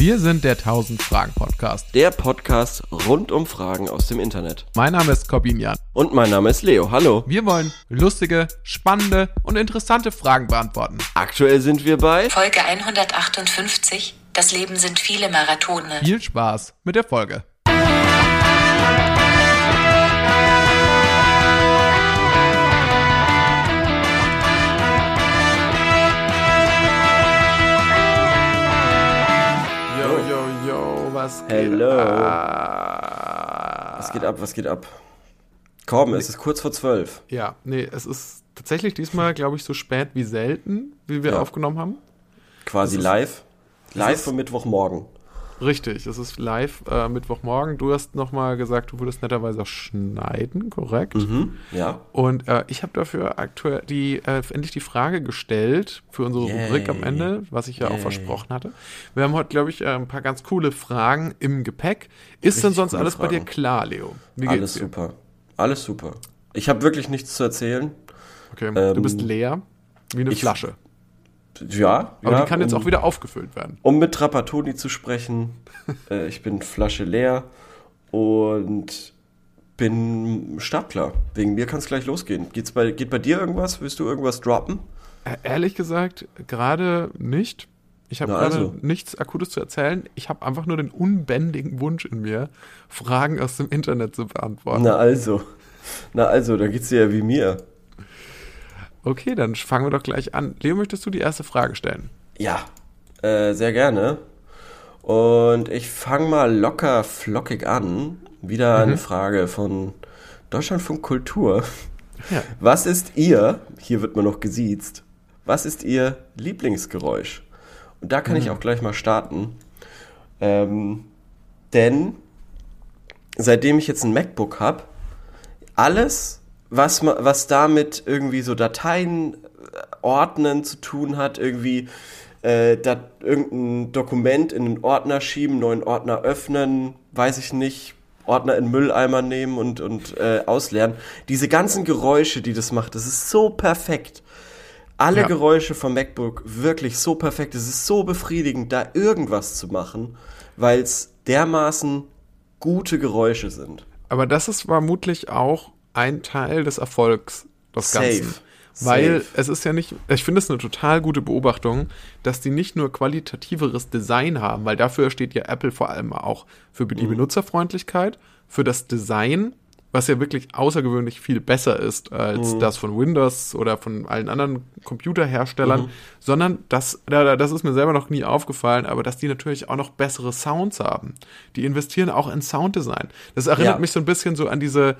Wir sind der 1000 Fragen Podcast. Der Podcast rund um Fragen aus dem Internet. Mein Name ist Corbin Jan. Und mein Name ist Leo. Hallo. Wir wollen lustige, spannende und interessante Fragen beantworten. Aktuell sind wir bei Folge 158. Das Leben sind viele Marathone. Viel Spaß mit der Folge. Yo, was geht Hello. ab? Was geht ab, was geht ab? Komm, es ist kurz vor zwölf. Ja, nee, es ist tatsächlich diesmal, glaube ich, so spät wie selten, wie wir Ja. aufgenommen haben. Quasi live. Live vom Mittwochmorgen. Richtig, es ist live äh, Mittwochmorgen. Du hast nochmal gesagt, du würdest netterweise auch schneiden, korrekt? Mhm. Ja. Und äh, ich habe dafür aktuell die äh, endlich die Frage gestellt für unsere Yay. Rubrik am Ende, was ich ja auch Yay. versprochen hatte. Wir haben heute, glaube ich, äh, ein paar ganz coole Fragen im Gepäck. Ist denn Richtig sonst coole alles bei dir Fragen. klar, Leo? Wie Alles dir? super. Alles super. Ich habe wirklich nichts zu erzählen. Okay, du Ähm, bist leer, wie eine ich- Flasche. Ja. Aber ja, die kann jetzt um, auch wieder aufgefüllt werden. Um mit Trapattoni zu sprechen, äh, ich bin Flasche leer und bin startklar. Wegen mir kann es gleich losgehen. Geht's bei, geht bei dir irgendwas? Willst du irgendwas droppen? Äh, Ehrlich gesagt, gerade nicht. Ich habe also. nichts Akutes zu erzählen. Ich habe einfach nur den unbändigen Wunsch in mir, Fragen aus dem Internet zu beantworten. Na also. Na also, da geht's dir ja wie mir. Okay, dann fangen wir doch gleich an. Leo, möchtest du die erste Frage stellen? Ja, äh, sehr gerne. Und ich fange mal locker flockig an. Wieder Mhm. eine Frage von Deutschlandfunk Kultur. Ja. Was ist Ihr, hier wird man noch gesiezt, was ist Ihr Lieblingsgeräusch? Und da kann Mhm. ich auch gleich mal starten. Ähm, denn seitdem ich jetzt ein MacBook habe, alles, was, was damit irgendwie so Dateien äh, ordnen zu tun hat, irgendwie äh, da, irgendein Dokument in einen Ordner schieben, neuen Ordner öffnen, weiß ich nicht, Ordner in Mülleimer nehmen und, und äh, ausleeren. Diese ganzen Geräusche, die das macht, das ist so perfekt. Alle Ja. Geräusche vom MacBook wirklich so perfekt. Es ist so befriedigend, da irgendwas zu machen, weil es dermaßen gute Geräusche sind. Aber das ist vermutlich auch ein Teil des Erfolgs des Safe. Ganzen. Weil Safe. es ist ja nicht, ich finde es eine total gute Beobachtung, dass die nicht nur qualitativeres Design haben, weil dafür steht ja Apple vor allem auch für die Mhm. Benutzerfreundlichkeit, für das Design, was ja wirklich außergewöhnlich viel besser ist als Mhm. das von Windows oder von allen anderen Computerherstellern, Mhm. sondern das, da- das ist mir selber noch nie aufgefallen, aber dass die natürlich auch noch bessere Sounds haben. Die investieren auch in Sounddesign. Das erinnert Ja. mich so ein bisschen so an diese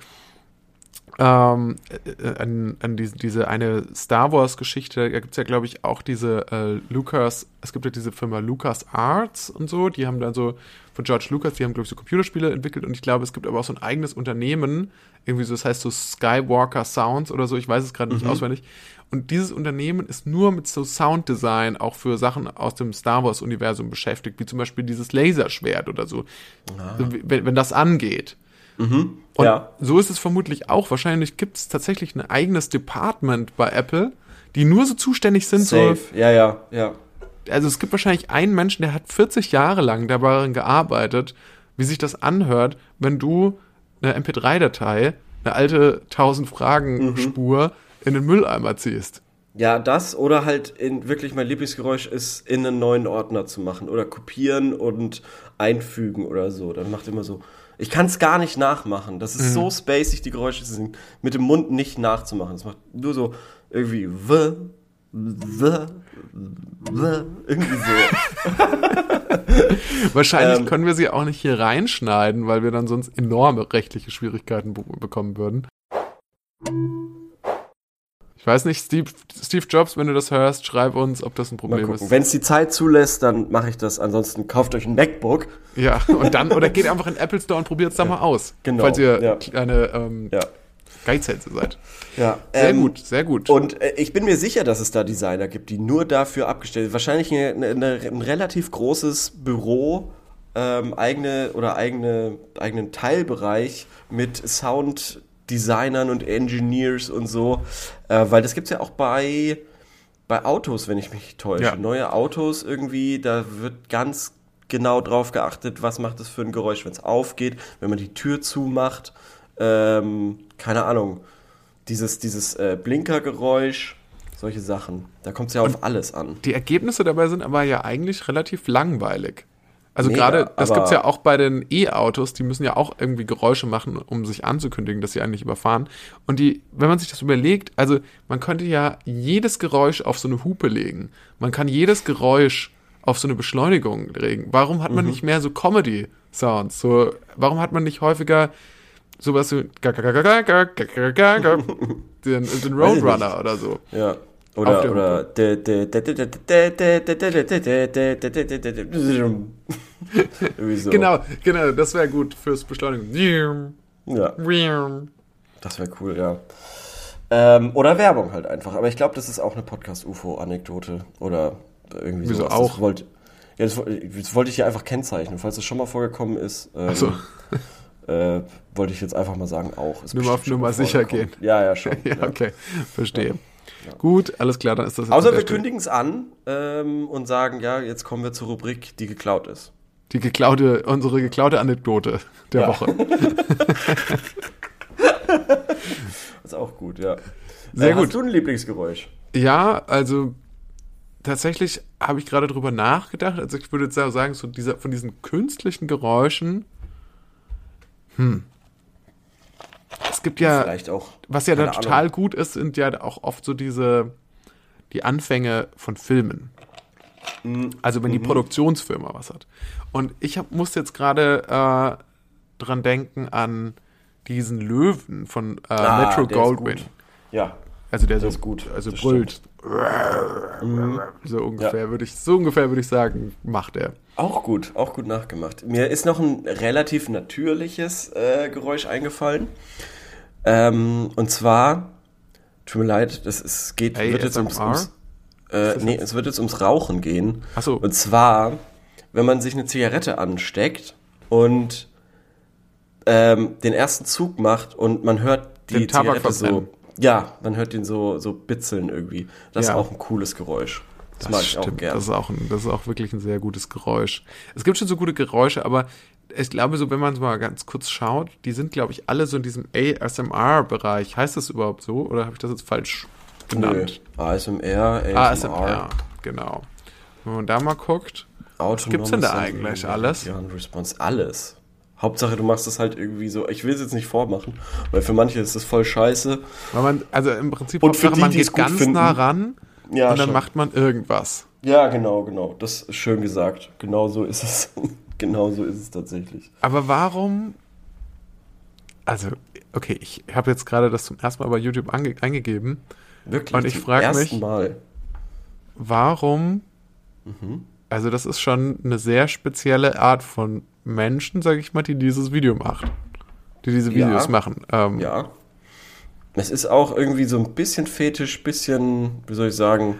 ähm, äh, an, an diese, diese eine Star Wars Geschichte, da gibt's ja, glaube ich, auch diese äh, Lucas, es gibt ja diese Firma Lucas Arts und so, die haben dann so von George Lucas, die haben, glaube ich, so Computerspiele entwickelt und ich glaube, es gibt aber auch so ein eigenes Unternehmen, irgendwie so, das heißt so Skywalker Sounds oder so, ich weiß es gerade nicht auswendig. Und dieses Unternehmen ist nur mit so Sounddesign auch für Sachen aus dem Star Wars-Universum beschäftigt, wie zum Beispiel dieses Laserschwert oder so. Also, wenn, wenn das angeht. Und Ja. so ist es vermutlich auch. Wahrscheinlich gibt es tatsächlich ein eigenes Department bei Apple, die nur so zuständig sind. So, Safe. Ja, ja, ja. also es gibt wahrscheinlich einen Menschen, der hat 40 Jahre lang daran gearbeitet, wie sich das anhört, wenn du eine MP3-Datei, eine alte 1000 Fragen-Spur in den Mülleimer ziehst. Ja, das oder halt in wirklich mein Lieblingsgeräusch ist, in einen neuen Ordner zu machen oder kopieren und einfügen oder so. Dann macht immer so. Ich kann es gar nicht nachmachen. Das ist so spacig, die Geräusche sind mit dem Mund nicht nachzumachen. Das macht nur so irgendwie w, w, w, irgendwie so. Wahrscheinlich Ähm. können wir sie auch nicht hier reinschneiden, weil wir dann sonst enorme rechtliche Schwierigkeiten be bekommen würden. Ich weiß nicht, Steve, Steve Jobs, wenn du das hörst, schreib uns, ob das ein Problem ist. Wenn es die Zeit zulässt, dann mache ich das. Ansonsten kauft euch ein MacBook. Ja, und dann, oder geht einfach in den Apple Store und probiert es da mal aus. genau, Falls ihr ja. kleine ähm, Ja. Geizhälse seid. Ja. Sehr ähm, gut, sehr gut. Und äh, ich bin mir sicher, dass es da Designer gibt, die nur dafür abgestellt sind. Wahrscheinlich eine, eine, ein relativ großes Büro, ähm, eigene oder eigene, eigenen Teilbereich mit Sounddesignern und Engineers und so. Äh, weil das gibt's ja auch bei, bei Autos, wenn ich mich täusche. Ja. Neue Autos irgendwie, da wird ganz genau drauf geachtet, was macht es für ein Geräusch, wenn es aufgeht, wenn man die Tür zumacht. Ähm, keine Ahnung. Dieses, dieses äh, Blinkergeräusch, solche Sachen. Da kommt es ja auf alles an. Die Ergebnisse dabei sind aber ja eigentlich relativ langweilig. Also gerade, das aber- gibt's ja auch bei den E-Autos, die müssen ja auch irgendwie Geräusche machen, um sich anzukündigen, dass sie eigentlich überfahren. Und die, wenn man sich das überlegt, also man könnte ja jedes Geräusch auf so eine Hupe legen. Man kann jedes Geräusch auf so eine Beschleunigung legen. Warum hat man Mhm. nicht mehr so Comedy-Sounds? So, warum hat man nicht häufiger sowas wie den, den Roadrunner oder so? Ja. Oder, der oder. So. Genau, genau, das wäre gut fürs Beschleunigen. Ja, das wäre cool, ja. Ähm, oder Werbung halt einfach. Aber ich glaube, das ist auch eine Podcast-UFO-Anekdote. Oder irgendwie Wieso sowas. auch? Das wollte, ja, das, das wollte ich hier einfach kennzeichnen. Falls es schon mal vorgekommen ist, ähm, so. äh, wollte ich jetzt einfach mal sagen, auch. Ist Nur mal auf Nummer sicher gehen. Ja, ja, schon. Ja, ja. okay, verstehe. Gut, alles klar, dann ist das jetzt Außer wir kündigen es an ähm, und sagen, ja, jetzt kommen wir zur Rubrik, die geklaut ist. die geklaute, unsere geklaute Anekdote der Ja. Woche. ist auch gut, ja. Sehr äh, gut. Hast du ein Lieblingsgeräusch? Ja, also tatsächlich habe ich gerade drüber nachgedacht. Also ich würde jetzt sagen, so dieser, von diesen künstlichen Geräuschen, hm. Es gibt ja, Vielleicht auch. was ja da total Ahnung. gut ist, sind ja auch oft so diese, die Anfänge von Filmen. Mhm. Also wenn die Produktionsfirma was hat. Und ich hab, muss jetzt gerade äh, dran denken an diesen Löwen von äh, Ah, Metro Goldwyn. Ja, Also der, Der so ist gut, also das brüllt. So ungefähr würde ich, so ungefähr würde ich sagen, macht er. auch gut, auch gut nachgemacht. Mir ist noch ein relativ natürliches äh, Geräusch eingefallen. Ähm, und zwar, tut mir leid, das ist, geht, wird jetzt ums, ums äh, nee, es wird jetzt ums Rauchen gehen. Ach so. Und zwar, wenn man sich eine Zigarette ansteckt und ähm, den ersten Zug macht und man hört die Den Zigarette so. Ja, man hört den so, so bitzeln irgendwie. Das Ja. ist auch ein cooles Geräusch. Das, mag ich auch gerne. Das ist auch, ein, das ist auch wirklich ein sehr gutes Geräusch. Es gibt schon so gute Geräusche, aber ich glaube, so wenn man es mal ganz kurz schaut, die sind, glaube ich, alle so in diesem ASMR-Bereich. Heißt das überhaupt so? Oder habe ich das jetzt falsch Nö. genannt? ASMR, ASMR. ASMR, genau. Wenn man da mal guckt, Was gibt's denn da eigentlich alles? Response, alles. Hauptsache, du machst es halt irgendwie so. Ich will es jetzt nicht vormachen, weil für manche ist das voll scheiße. weil man, also im Prinzip Und für die, man geht ganz finden. nah ran Ja, und dann schon. macht man irgendwas. Ja, genau, genau. Das ist schön gesagt. Genau so ist es. genau so ist es tatsächlich. Aber warum? Also, okay, ich habe jetzt gerade das zum ersten Mal bei YouTube eingegeben. Wirklich. Und ich zum frag ersten mich- Mal. Warum? Mhm. Also, das ist schon eine sehr spezielle Art von Menschen, sage ich mal, die dieses Video macht. Die diese Ja. Videos machen. Ähm, Ja. Es ist auch irgendwie so ein bisschen fetisch, bisschen, wie soll ich sagen,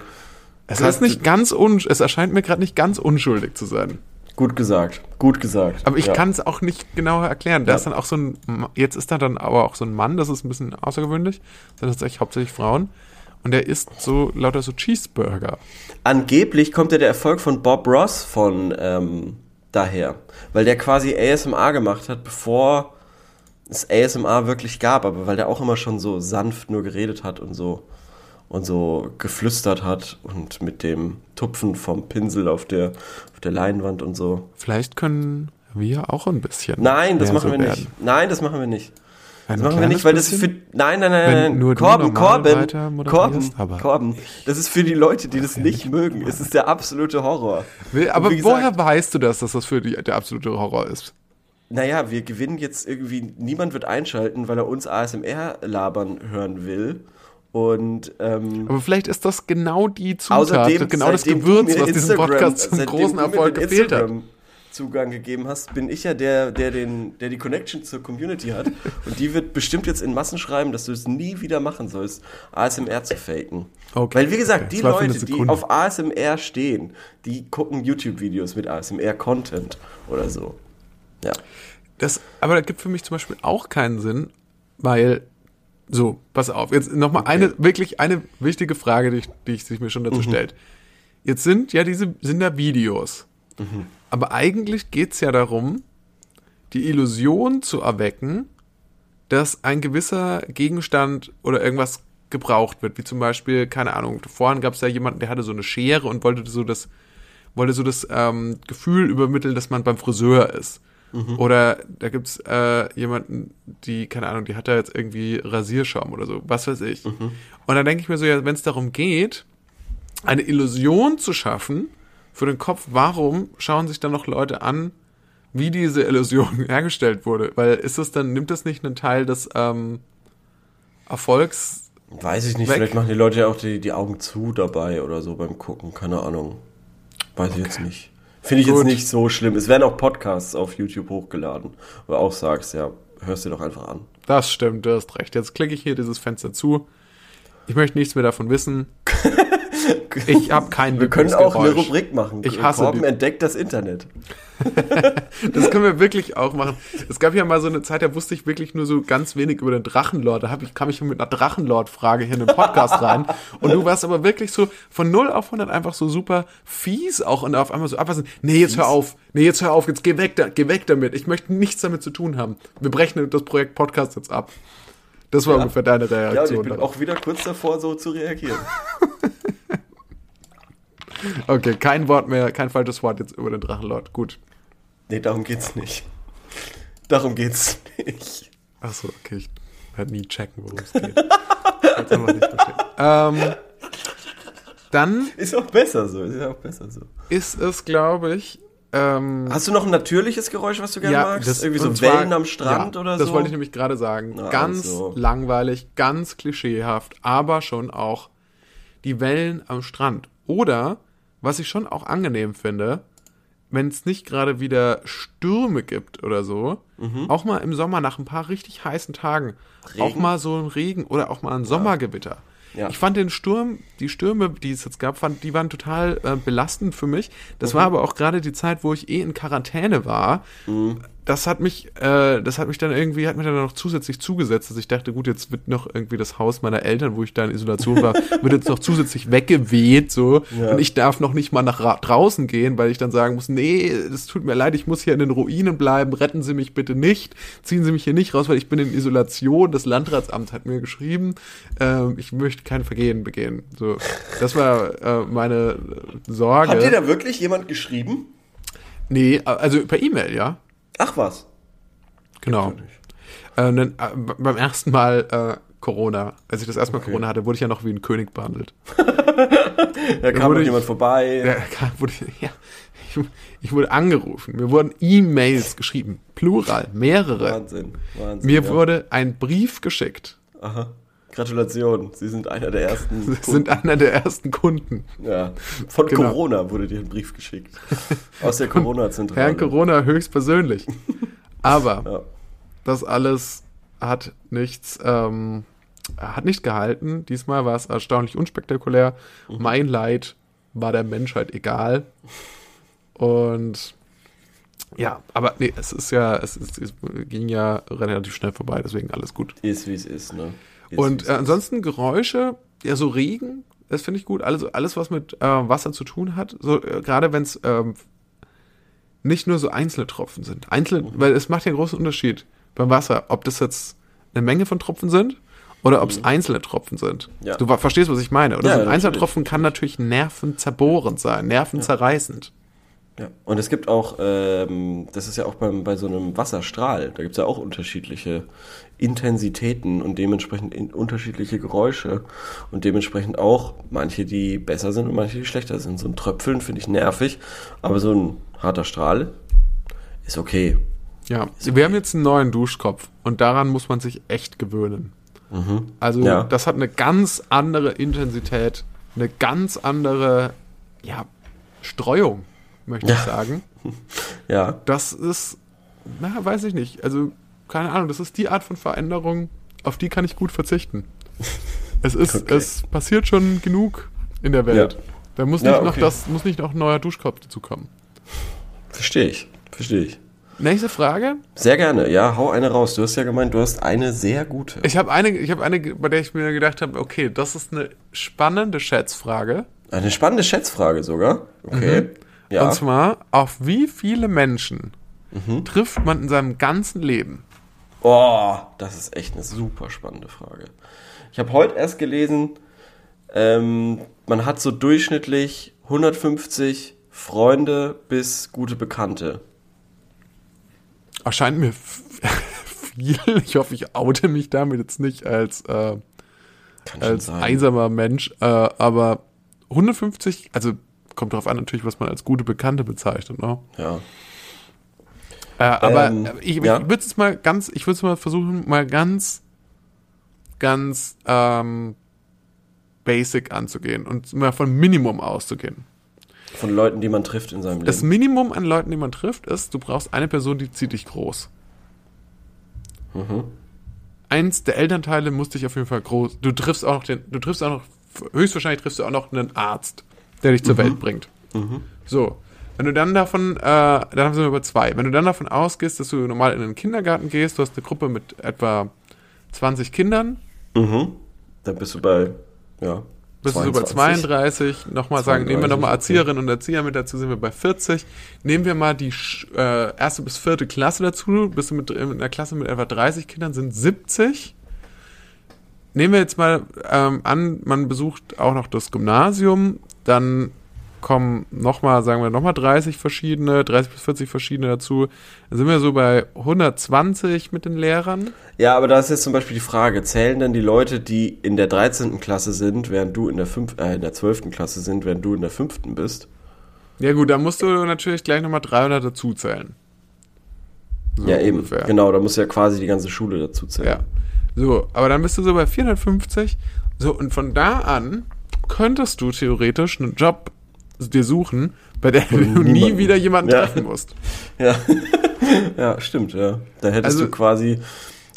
Es ist nicht ganz un es erscheint mir gerade nicht ganz unschuldig zu sein. gut gesagt. Gut gesagt. Aber ich ja. kann es auch nicht genauer erklären. Da Ja. ist dann auch so ein, jetzt ist da dann aber auch so ein Mann, das ist ein bisschen außergewöhnlich. Das sind tatsächlich hauptsächlich Frauen. Und der isst so lauter so Cheeseburger. Angeblich kommt ja der Erfolg von Bob Ross von ähm, daher. Weil der quasi ASMR gemacht hat, bevor es ASMR wirklich gab, aber weil der auch immer schon so sanft nur geredet hat und so und so geflüstert hat und mit dem Tupfen vom Pinsel auf der, auf der Leinwand und so. Vielleicht können wir auch ein bisschen. Nein, das machen so wir werden. nicht. Nein, das machen wir nicht. Das machen wir nicht, weil das bisschen? für. Nein, nein, nein, nein. Korben, Korben, Korben, aber Korben. Das ist für die Leute, die das nicht mögen. Es ist der absolute Horror. Will- Aber gesagt- woher weißt du das, dass das für die, der absolute Horror ist? Naja, wir gewinnen jetzt irgendwie, niemand wird einschalten, weil er uns ASMR labern hören will. Und ähm, Aber vielleicht ist das genau die Zutat, außerdem, genau das Gewürz, was diesem Podcast zum großen Erfolg gefehlt hat. Zugang gegeben hast, bin ich ja der, der, den, der die Connection zur Community hat. Und die wird bestimmt jetzt in Massen schreiben, dass du es nie wieder machen sollst, ASMR zu faken. Okay, Weil, wie gesagt, okay. die Leute, die auf ASMR stehen, die gucken YouTube-Videos mit ASMR-Content oder so. Ja. Das, aber das gibt für mich zum Beispiel auch keinen Sinn, weil, so, pass auf, jetzt nochmal Okay. eine, wirklich eine wichtige Frage, die, ich, die ich sich mir schon Mhm. dazu stellt. Jetzt sind ja diese, sind da Videos Aber eigentlich geht es ja darum, die Illusion zu erwecken, dass ein gewisser Gegenstand oder irgendwas gebraucht wird. Wie zum Beispiel, keine Ahnung, vorhin gab es ja jemanden, der hatte so eine Schere und wollte so das, wollte so das ähm, Gefühl übermitteln, dass man beim Friseur ist. Oder da gibt's äh, jemanden, die, keine Ahnung, die hat da jetzt irgendwie Rasierschaum oder so, was weiß ich. Und dann denke ich mir so, ja, wenn es darum geht, eine Illusion zu schaffen für den Kopf, warum schauen sich dann noch Leute an, wie diese Illusion hergestellt wurde? Weil ist das dann, nimmt das nicht einen Teil des ähm, Erfolgs? Weiß ich nicht, Weg. vielleicht machen die Leute ja auch die, die Augen zu dabei oder so beim Gucken, keine Ahnung. Weiß ich jetzt nicht. Finde ich Gut. jetzt nicht so schlimm. Es werden auch Podcasts auf YouTube hochgeladen, wo du auch sagst, ja, hörst dir doch einfach an. Das stimmt, du hast recht. Jetzt klicke ich hier dieses Fenster zu. Ich möchte nichts mehr davon wissen. Ich habe kein Wir können auch eine. Rubrik machen. Ich hasse Korben entdeckt das Internet. Das können wir wirklich auch machen. Es gab ja mal so eine Zeit, da wusste ich wirklich nur so ganz wenig über den Drachenlord. Da ich, kam ich mit einer Drachenlord-Frage hier in den Podcast rein. Und du warst aber wirklich so von 0 auf 100 einfach so super fies auch und auf einmal so abweisend. Nee, jetzt hör auf. Nee, jetzt hör auf. Jetzt geh weg, da, geh weg damit. Ich möchte nichts damit zu tun haben. Wir brechen das Projekt Podcast jetzt ab. Das war ungefähr deine Ja, und ich Reaktion. bin dann. auch wieder kurz davor, so zu reagieren. okay, kein Wort mehr, kein falsches Wort jetzt über den Drachenlord. Gut. Nee, darum geht's nicht. Darum geht's nicht. Ach so, okay, ich werde nie checken, worum es geht. Jetzt einfach nicht verstehen. Ähm, dann Ist auch besser so, ist ja auch besser so. ist es, glaube ich, ähm, Hast du noch ein natürliches Geräusch, was du gerne magst? Irgendwie so zwar- Wellen am Strand ja, oder so? Das wollte ich nämlich gerade sagen. Na, ganz also. langweilig, ganz klischeehaft, aber schon auch die Wellen am Strand. Oder, was ich schon auch angenehm finde, wenn es nicht gerade wieder Stürme gibt oder so, auch mal im Sommer nach ein paar richtig heißen Tagen, auch Regen? mal so ein Regen oder auch mal ein Sommergewitter. Ja. Ich fand den Sturm, die Stürme, die es jetzt gab, fand, die waren total äh, belastend für mich. Das war aber auch gerade die Zeit, wo ich eh in Quarantäne war. Das hat mich, äh, das hat mich dann irgendwie, hat mir dann noch zusätzlich zugesetzt, dass ich dachte, gut, jetzt wird noch irgendwie das Haus meiner Eltern, wo ich da in Isolation war, wird jetzt noch zusätzlich weggeweht, so. Ja. Und ich darf noch nicht mal nach ra- draußen gehen, weil ich dann sagen muss, nee, es tut mir leid, ich muss hier in den Ruinen bleiben, retten Sie mich bitte nicht, ziehen Sie mich hier nicht raus, weil ich bin in Isolation. Das Landratsamt hat mir geschrieben, ähm, ich möchte kein Vergehen begehen. So, das war äh, meine äh, Sorge. Hat dir da wirklich jemand geschrieben? nee, also per E-Mail, ja. Ach was. Genau. Äh, b- beim ersten Mal äh, Corona, als ich das erste Mal Okay. Corona hatte, wurde ich ja noch wie ein König behandelt. Da kam ich- jemand vorbei. Ja, klar, wurde, ja, ich, ich wurde angerufen, mir wurden E-Mails geschrieben, plural, mehrere. Wahnsinn. Wahnsinn. Mir ja. wurde ein Brief geschickt. Aha. Gratulation. Sie sind einer der ersten. Sie sind einer der ersten Kunden. ja. Von Genau. Corona wurde dir ein Brief geschickt. Aus der Corona-Zentrale. Herrn Corona höchstpersönlich. Aber Ja. das alles hat nichts, ähm, hat nicht gehalten. Diesmal war es erstaunlich unspektakulär. Mhm. Mein Leid war der Menschheit egal. Und ja, aber nee, es ist ja, es, ist, es ging ja relativ schnell vorbei, deswegen alles gut. Ist wie es ist, ne? Und äh, ansonsten Geräusche, ja, so Regen, das finde ich gut. Alles, alles was mit äh, Wasser zu tun hat, so äh, gerade wenn es ähm, nicht nur so einzelne Tropfen sind. Einzelne, Mhm. weil es macht ja einen großen Unterschied beim Wasser, ob das jetzt eine Menge von Tropfen sind oder ob es einzelne Tropfen sind. Mhm. Ja. Du verstehst, was ich meine. Oder Ja, so ein einzelner. Tropfen kann natürlich nervenzerbohrend sein, nervenzerreißend. Ja. Und es gibt auch, ähm, das ist ja auch beim, bei so einem Wasserstrahl, da gibt es ja auch unterschiedliche Intensitäten und dementsprechend in, unterschiedliche Geräusche und dementsprechend auch manche, die besser sind und manche, die schlechter sind. So ein Tröpfeln finde ich nervig, aber so ein harter Strahl ist okay. Ja, wir haben jetzt einen neuen Duschkopf und daran muss man sich echt gewöhnen. Also Ja. das hat eine ganz andere Intensität, eine ganz andere ja, Streuung, möchte ich Ja. sagen. Ja, Das ist, na, weiß ich nicht. Also, keine Ahnung, das ist die Art von Veränderung, auf die kann ich gut verzichten. Es ist, Okay. es passiert schon genug in der Welt. Ja. Da muss Ja, nicht noch okay. das, muss nicht noch ein neuer Duschkopf dazukommen. verstehe ich. Verstehe ich. Nächste Frage. Sehr gerne. Ja, hau eine raus. Du hast ja gemeint, du hast eine sehr gute. Ich habe eine, ich habe eine, bei der ich mir gedacht habe, okay, das ist eine spannende Schätzfrage. Eine spannende Schätzfrage sogar. Okay. Ja. Und zwar, auf wie viele Menschen Mhm. trifft man in seinem ganzen Leben? Oh, das ist echt eine super spannende Frage. Ich habe heute erst gelesen, ähm, man hat so durchschnittlich 150 Freunde bis gute Bekannte. Erscheint mir viel. Ich hoffe, ich oute mich damit jetzt nicht als, äh, als einsamer Mensch. Äh, aber 150, also kommt darauf an natürlich, was man als gute Bekannte bezeichnet. Ne? Ja. Äh, aber Ähm, ich, ja. ich würde es mal ganz, ich würde es mal versuchen, mal ganz, ganz ähm, basic anzugehen und mal von Minimum auszugehen. Von Leuten, die man trifft in seinem Das Leben. Minimum an Leuten, die man trifft, ist, du brauchst eine Person, die zieht dich groß. Mhm. Eins der Elternteile muss dich auf jeden Fall groß. Du triffst auch noch den, du triffst auch noch, höchstwahrscheinlich triffst du auch noch einen Arzt, der dich zur Mhm. Welt bringt. So. Wenn du dann davon, äh, dann sind wir über zwei. Wenn du dann davon ausgehst, dass du normal in den Kindergarten gehst, du hast eine Gruppe mit etwa 20 Kindern, Mhm. Dann bist du bei, ja. bist du so bei 32. Nochmal sagen, nehmen wir 32, nochmal okay. Erzieherinnen und Erzieher mit dazu, sind wir bei 40. Nehmen wir mal die äh, erste bis vierte Klasse dazu, bist du mit, in einer Klasse mit etwa 30 Kindern, sind 70. Nehmen wir jetzt mal ähm, an, man besucht auch noch das Gymnasium, dann kommen nochmal, sagen wir nochmal 30 verschiedene, 30 bis 40 verschiedene dazu. Dann sind wir so bei 120 mit den Lehrern. Ja, aber da ist jetzt zum Beispiel die Frage, zählen denn die Leute, die in der 13. Klasse sind, während du in der, 5, äh, in der 12. Klasse sind, während du in der 5. bist? Ja gut, da musst du natürlich gleich nochmal 300 dazu zählen. So ja, eben. ungefähr. Genau, da muss ja quasi die ganze Schule dazu zählen. Ja. So, aber dann bist du so bei 450. So, und von da an könntest du theoretisch einen Job dir suchen, bei der du nie niemanden- wieder jemanden Ja. treffen musst. Ja, ja stimmt, ja. Da hättest Also- du quasi.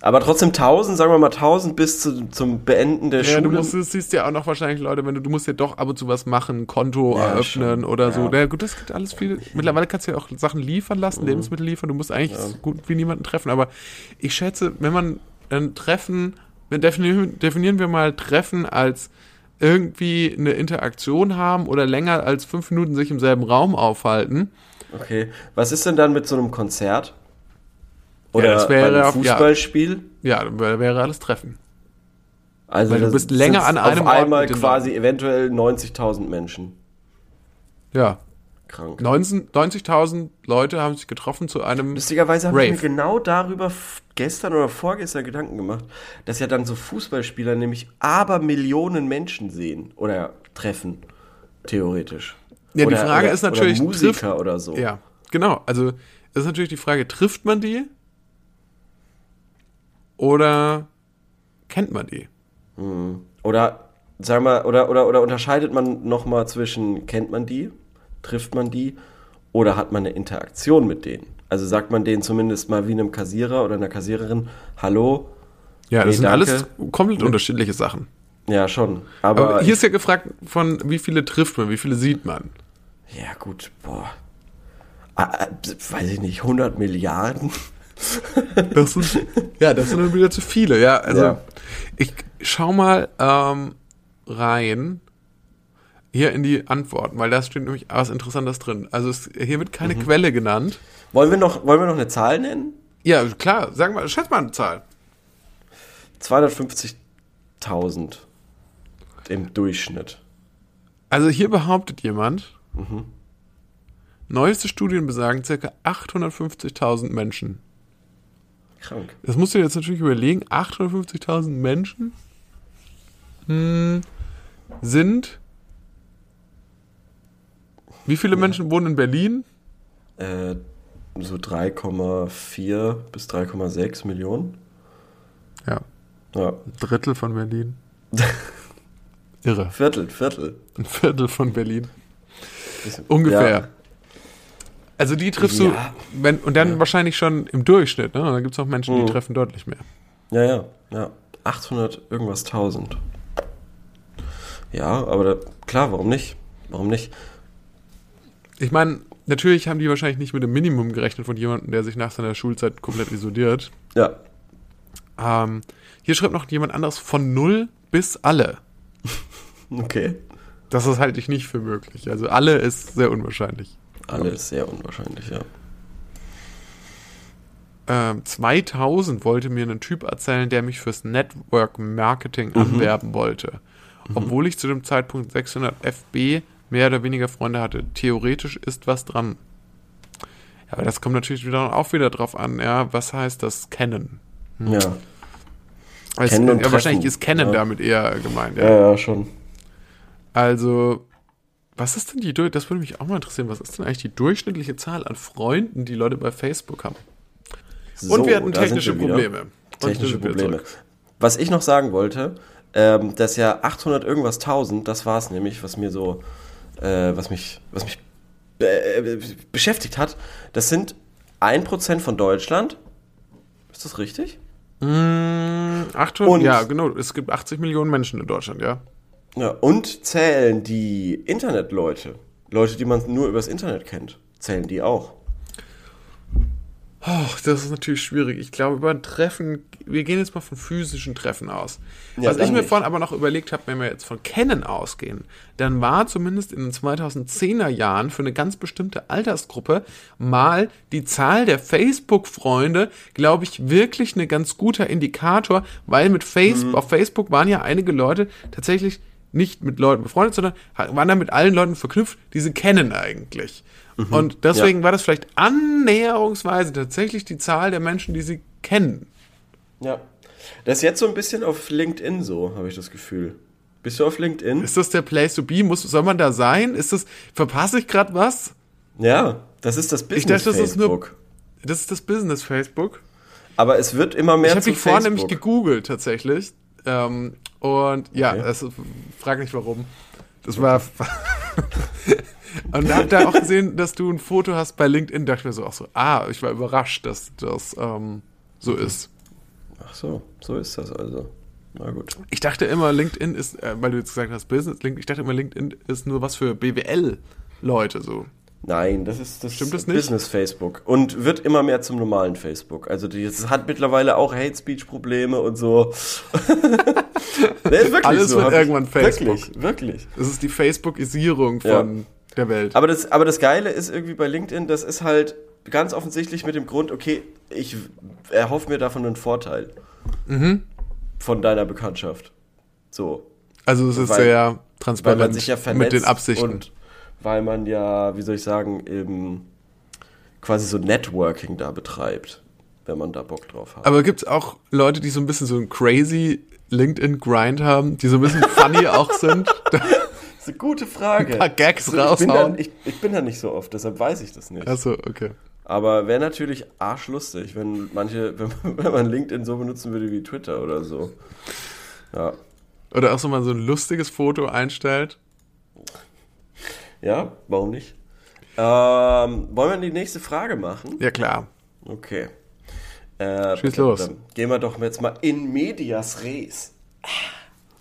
Aber trotzdem 1000, sagen wir mal 1000 bis zu, zum Beenden der Ja, du Schule. musst, du siehst ja auch noch wahrscheinlich Leute, wenn du, du musst ja doch ab und zu was machen, Konto Ja, eröffnen schon. oder so. Ja. Ja, gut, das gibt alles viel. Mittlerweile kannst du ja auch Sachen liefern Mhm. lassen, Lebensmittel liefern. Du musst eigentlich so gut wie niemanden treffen. Aber ich schätze, wenn man ein Treffen, definieren wir mal Treffen als irgendwie eine Interaktion haben oder länger als fünf Minuten sich im selben Raum aufhalten. Okay. Was ist denn dann mit so einem Konzert? Oder das wäre einem ja. Fußballspiel? Ja, dann wäre alles Treffen. Also Weil du bist länger an einem auf Ort einmal den quasi eventuell 90.000 Menschen. Ja. Krank. 19 90.000 Leute haben sich getroffen zu einem. Lustigerweise habe ich mir genau darüber gestern oder vorgestern Gedanken gemacht, dass ja dann so Fußballspieler nämlich aber Millionen Menschen sehen oder treffen, theoretisch. Ja, die oder, Frage oder, ist natürlich, oder Musiker trifft- oder so. Ja, genau. Also ist natürlich die Frage, trifft man die oder kennt man die? Oder sagen wir, oder, oder, oder unterscheidet man nochmal zwischen, kennt man die, trifft man die oder hat man eine Interaktion mit denen? Also sagt man denen zumindest mal wie einem Kassierer oder einer Kassiererin, hallo? Ja, das Nee, sind danke. alles komplett unterschiedliche Sachen. Ja, schon. Aber, Aber hier ist ja gefragt, von wie viele trifft man, wie viele sieht man? ja gut, boah. Ah, ah, weiß ich nicht, 100 Milliarden? Das sind, ja, das sind dann wieder zu viele. Ja, also Ja. ich schau mal ähm, rein hier in die Antworten, weil da steht nämlich was Interessantes drin. Also hier wird keine Mhm. Quelle genannt. Wollen wir noch, wollen wir noch eine Zahl nennen? Ja, klar, sagen wir, schätz mal eine Zahl. 250.000 im Durchschnitt. Also hier behauptet jemand, neueste Studien besagen ca. 850.000 Menschen. Krank. Das musst du dir jetzt natürlich überlegen, 850.000 Menschen hm, sind... Wie viele Menschen wohnen in Berlin? Äh, so 3,4 bis 3,6 Millionen. Ja, Ja. ein Drittel von Berlin. Irre. Viertel, Viertel. Ein Viertel von Berlin. Ungefähr. Ja. Also die triffst Ja. du, wenn, und dann wahrscheinlich schon im Durchschnitt, ne? Und dann gibt es auch Menschen, die Mhm. treffen deutlich mehr. Ja, ja, ja. 800 irgendwas 1000. Ja, aber da, klar, warum nicht? Warum nicht? Ich meine, natürlich haben die wahrscheinlich nicht mit dem Minimum gerechnet von jemandem, der sich nach seiner Schulzeit komplett isoliert. Ja. Ähm, hier schreibt noch jemand anderes von null bis alle. Okay. Das ist halte ich nicht für möglich. Also alle ist sehr unwahrscheinlich. Alles sehr unwahrscheinlich, ja. Ähm, 2000 wollte mir ein Typ erzählen, der mich fürs Network Marketing anwerben wollte. Obwohl ich zu dem Zeitpunkt 600 FB mehr oder weniger Freunde hatte. Theoretisch ist was dran. Ja, aber das kommt natürlich wieder auch wieder drauf an, ja, was heißt das kennen? Ja, Es, Kennen und ja, wahrscheinlich ist kennen ja. damit eher gemeint, ja. ja, ja schon. Also, was ist denn die, das würde mich auch mal interessieren, was ist denn eigentlich die durchschnittliche Zahl an Freunden, die Leute bei Facebook haben? So, Und wir hatten technische wir. Probleme. Technische Probleme. Was ich noch sagen wollte, ähm, das ja 800 irgendwas 1000, das war es nämlich, was mir so, äh, was mich, was mich äh, beschäftigt hat. Das sind 1% von Deutschland. Ist das richtig? Mm, 800, Und- ja, genau. Es gibt 80 Millionen Menschen in Deutschland, ja. Ja, und zählen die Internetleute, Leute, die man nur übers Internet kennt, zählen die auch. Oh, das ist natürlich schwierig. Ich glaube, über ein Treffen, wir gehen jetzt mal von physischen Treffen aus. Ja, Was ich mir nicht. vorhin aber noch überlegt habe, wenn wir jetzt von Kennen ausgehen, dann war zumindest in den 2010er Jahren für eine ganz bestimmte Altersgruppe mal die Zahl der Facebook-Freunde, glaube ich, wirklich ein ganz guter Indikator, weil mit Face Mhm. auf Facebook waren ja einige Leute tatsächlich nicht mit Leuten befreundet, sondern waren da mit allen Leuten verknüpft, die sie kennen eigentlich. Und deswegen Mhm. Ja. war das vielleicht annäherungsweise tatsächlich die Zahl der Menschen, die sie kennen. Ja. Das ist jetzt so ein bisschen auf LinkedIn so, habe ich das Gefühl. Bist du auf LinkedIn? Ist das der Place to be? Muss, soll man da sein? Ist das, verpasse ich gerade was? Ja, das ist das Business dachte, das ist nur- Facebook. Das ist das Business Facebook. Aber es wird immer mehr Ich habe mich vorhin Facebook. nämlich gegoogelt tatsächlich. Ähm, und ja, Okay. das, frag nicht warum. Das war. und hab da auch gesehen, dass du ein Foto hast bei LinkedIn. Dachte mir so auch so, ah, ich war überrascht, dass das ähm, so ist. Ach so, so ist das also. Na gut. Ich dachte immer, LinkedIn ist, äh, weil du jetzt gesagt hast, Business, Link, ich dachte immer, LinkedIn ist nur was für BWL-Leute so. Nein, das ist das Stimmt das nicht? Business Facebook und wird immer mehr zum normalen Facebook. Also es hat mittlerweile auch Hate Speech Probleme und so. Alles so, wird ich- irgendwann Facebook. Wirklich, wirklich. Das ist die Facebook-Isierung von der Welt. Aber das, aber das Geile ist irgendwie bei LinkedIn, das ist halt ganz offensichtlich mit dem Grund, okay, ich erhoffe mir davon einen Vorteil. Mhm. Von deiner Bekanntschaft. So. Also es ist weil- sehr Weil transparent man sich ja vernetzt mit den Absichten. und weil man ja, wie soll ich sagen, eben quasi so Networking da betreibt, wenn man da Bock drauf hat. Aber gibt es auch Leute, die so ein bisschen so ein crazy LinkedIn-Grind haben, die so ein bisschen funny auch sind? Das ist eine gute Frage. Ein paar Gags ich, bin da, raushauen. ich, ich bin da nicht so oft, deshalb weiß ich das nicht. Achso, okay. Aber wäre natürlich arschlustig, wenn manche, wenn, wenn man LinkedIn so benutzen würde wie Twitter oder so. Ja. Oder auch so mal so ein lustiges Foto einstellt. Ja, warum nicht? Ähm, wollen wir die nächste Frage machen? Ja, klar. Okay. Äh, Schieß los. Dann gehen wir doch jetzt mal in medias res.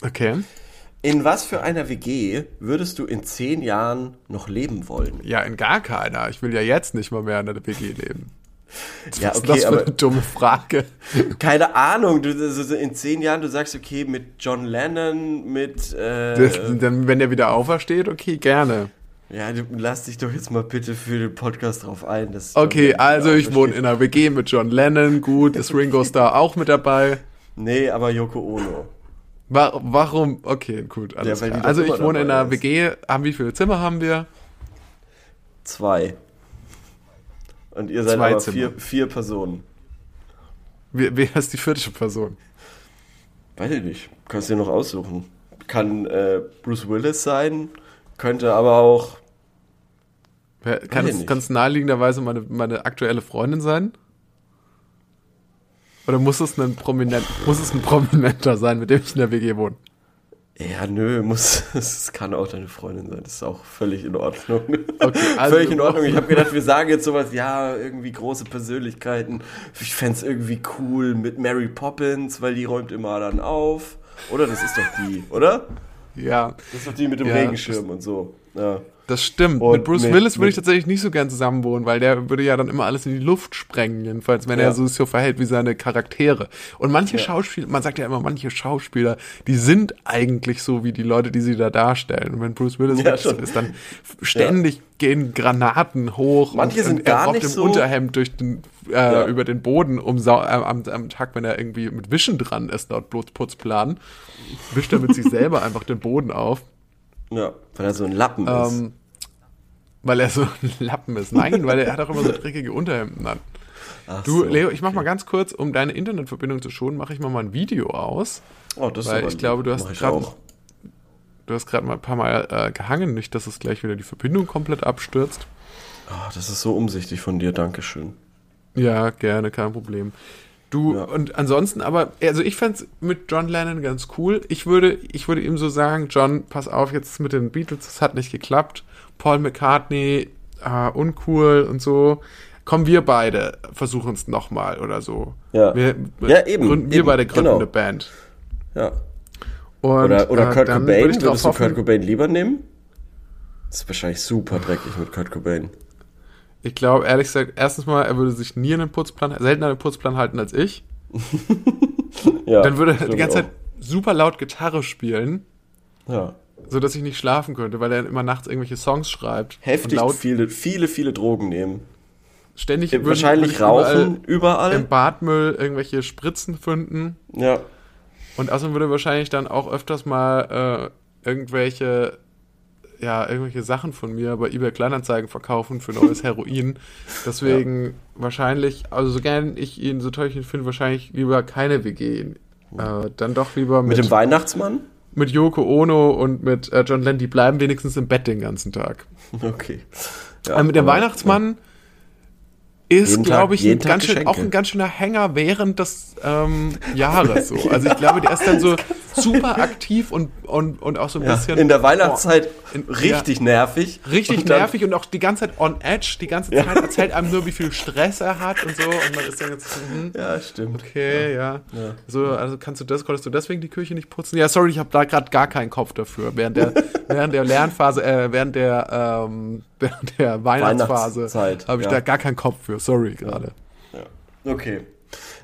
Okay. In was für einer WG würdest du in zehn Jahren noch leben wollen? Ja, in gar keiner. Ich will ja jetzt nicht mal mehr in der WG leben. Ja, Was ist okay, das für eine dumme Frage? keine Ahnung. Du, in zehn Jahren, du sagst, okay, mit John Lennon, mit. Äh, Das, dann, wenn der wieder aufersteht, okay, gerne. ja, du lass dich doch jetzt mal bitte für den Podcast drauf ein. Okay, also ich wohne in einer WG mit John Lennon, gut, ist Ringo Starr auch mit dabei. Nee, aber Yoko Ono. Wa warum? Okay, gut, alles Ja, klar. Also ich wohne in einer ist. WG, haben wie viele Zimmer haben wir? Zwei. Und ihr seid Zwei aber Zimmer. vier, vier Personen. Wer, wer ist die vierte Person? Weiß ich nicht. Kannst du dir noch aussuchen. Kann äh, Bruce Willis sein, könnte aber auch. Kann, es, es naheliegenderweise meine, meine aktuelle Freundin sein? Oder muss es, ein Prominent, muss es ein Prominenter sein, mit dem ich in der WG wohne? Ja, nö, muss. Es kann auch deine Freundin sein. Das ist auch völlig in Ordnung. Okay, also völlig in Ordnung. Ich habe gedacht, wir sagen jetzt sowas, ja, irgendwie große Persönlichkeiten. Ich fänd's es irgendwie cool mit Mary Poppins, weil die räumt immer dann auf. Oder? Das ist doch die, oder? Ja, Das ist doch die mit dem Ja, Regenschirm und so. Ja. Das stimmt. Und mit Bruce mit- Willis würde ich tatsächlich nicht so gern zusammen wohnen, weil der würde ja dann immer alles in die Luft sprengen, jedenfalls, wenn Ja. er so so verhält wie seine Charaktere. Und manche Ja. Schauspieler, man sagt ja immer, manche Schauspieler, die sind eigentlich so wie die Leute, die sie da darstellen. Und wenn Bruce Willis Ja, ist, dann ständig gehen Granaten hoch. Manche und, sind und gar nicht im so- Unterhemd durch den, äh, über den Boden um äh, am, am Tag, wenn er irgendwie mit Wischen dran ist, laut Putzplan. Wischt er mit sich selber einfach den Boden auf. Ja, weil er so ein Lappen ist. Weil er so ein Lappen ist. Nein, weil er hat auch immer so dreckige Unterhemden an. Ach Du, so. Leo, ich mach mal ganz kurz, um deine Internetverbindung zu schonen, mache ich mal mal ein Video aus. Oh, das ist weil aber ich glaube, du hast auch. Du hast gerade mal ein paar Mal äh, gehangen, nicht, dass es gleich wieder die Verbindung komplett abstürzt. Oh, das ist so umsichtig von dir, Dankeschön. Ja, gerne, kein Problem. Du, Ja. und ansonsten, aber, also ich fänd's mit John Lennon ganz cool. Ich würde, ich würde ihm so sagen, John, pass auf, jetzt mit den Beatles, das hat nicht geklappt. Paul McCartney, äh, uncool und so. Komm, wir beide versuchen es nochmal oder so. Ja. Wir, Ja, eben, Gründen, wir eben, beide gründen genau. eine Band. Ja. Und, Oder, oder äh, Kurt Cobain, würde ich drauf würdest du Kurt hoffen, Cobain lieber nehmen? Das ist wahrscheinlich super dreckig mit Kurt Cobain. Ich glaube, ehrlich gesagt, erstens mal, er würde sich nie an den Putzplan, seltener an den Putzplan halten als ich. Ja, Dann würde er die ganze Zeit super laut Gitarre spielen. Ja. So dass ich nicht schlafen könnte, weil er immer nachts irgendwelche Songs schreibt. Heftig laut viele, viele, viele Drogen nehmen. ständig würden- Wahrscheinlich rauchen überall überall. im Badmüll irgendwelche Spritzen finden. Ja. Und außerdem würde wahrscheinlich dann auch öfters mal äh, irgendwelche ja, irgendwelche Sachen von mir bei eBay Kleinanzeigen verkaufen für neues Heroin. Deswegen wahrscheinlich, also so gern ich ihn, so toll finde, wahrscheinlich lieber keine WG. Äh, dann doch lieber Mit mit, dem Weihnachtsmann? Mit Yoko Ono und mit äh, John Lennon, die bleiben wenigstens im Bett den ganzen Tag. Okay. Ja, Aber dem aber- Weihnachtsmann ist, Jeden Tag- glaube ich, ein ganz schön, auch ein ganz schöner Hänger während des ähm, Jahres. So. Also ich glaube, der ist dann so super aktiv und, und, und auch so ein Ja, bisschen in der Weihnachtszeit Boah, in- richtig nervig. richtig Und nervig und auch die ganze Zeit on edge. Die ganze Zeit erzählt einem nur, wie viel Stress er hat und so. Und man ist dann jetzt so, hm, Ja, stimmt. okay, ja. Ja. So, also kannst du das, konntest du deswegen die Küche nicht putzen? Ja, sorry, ich habe da gerade gar keinen Kopf dafür. Während der, während der Lernphase, äh, während der, ähm, während der Weihnachtsphase habe ich ja. da gar keinen Kopf für. Sorry gerade. Okay.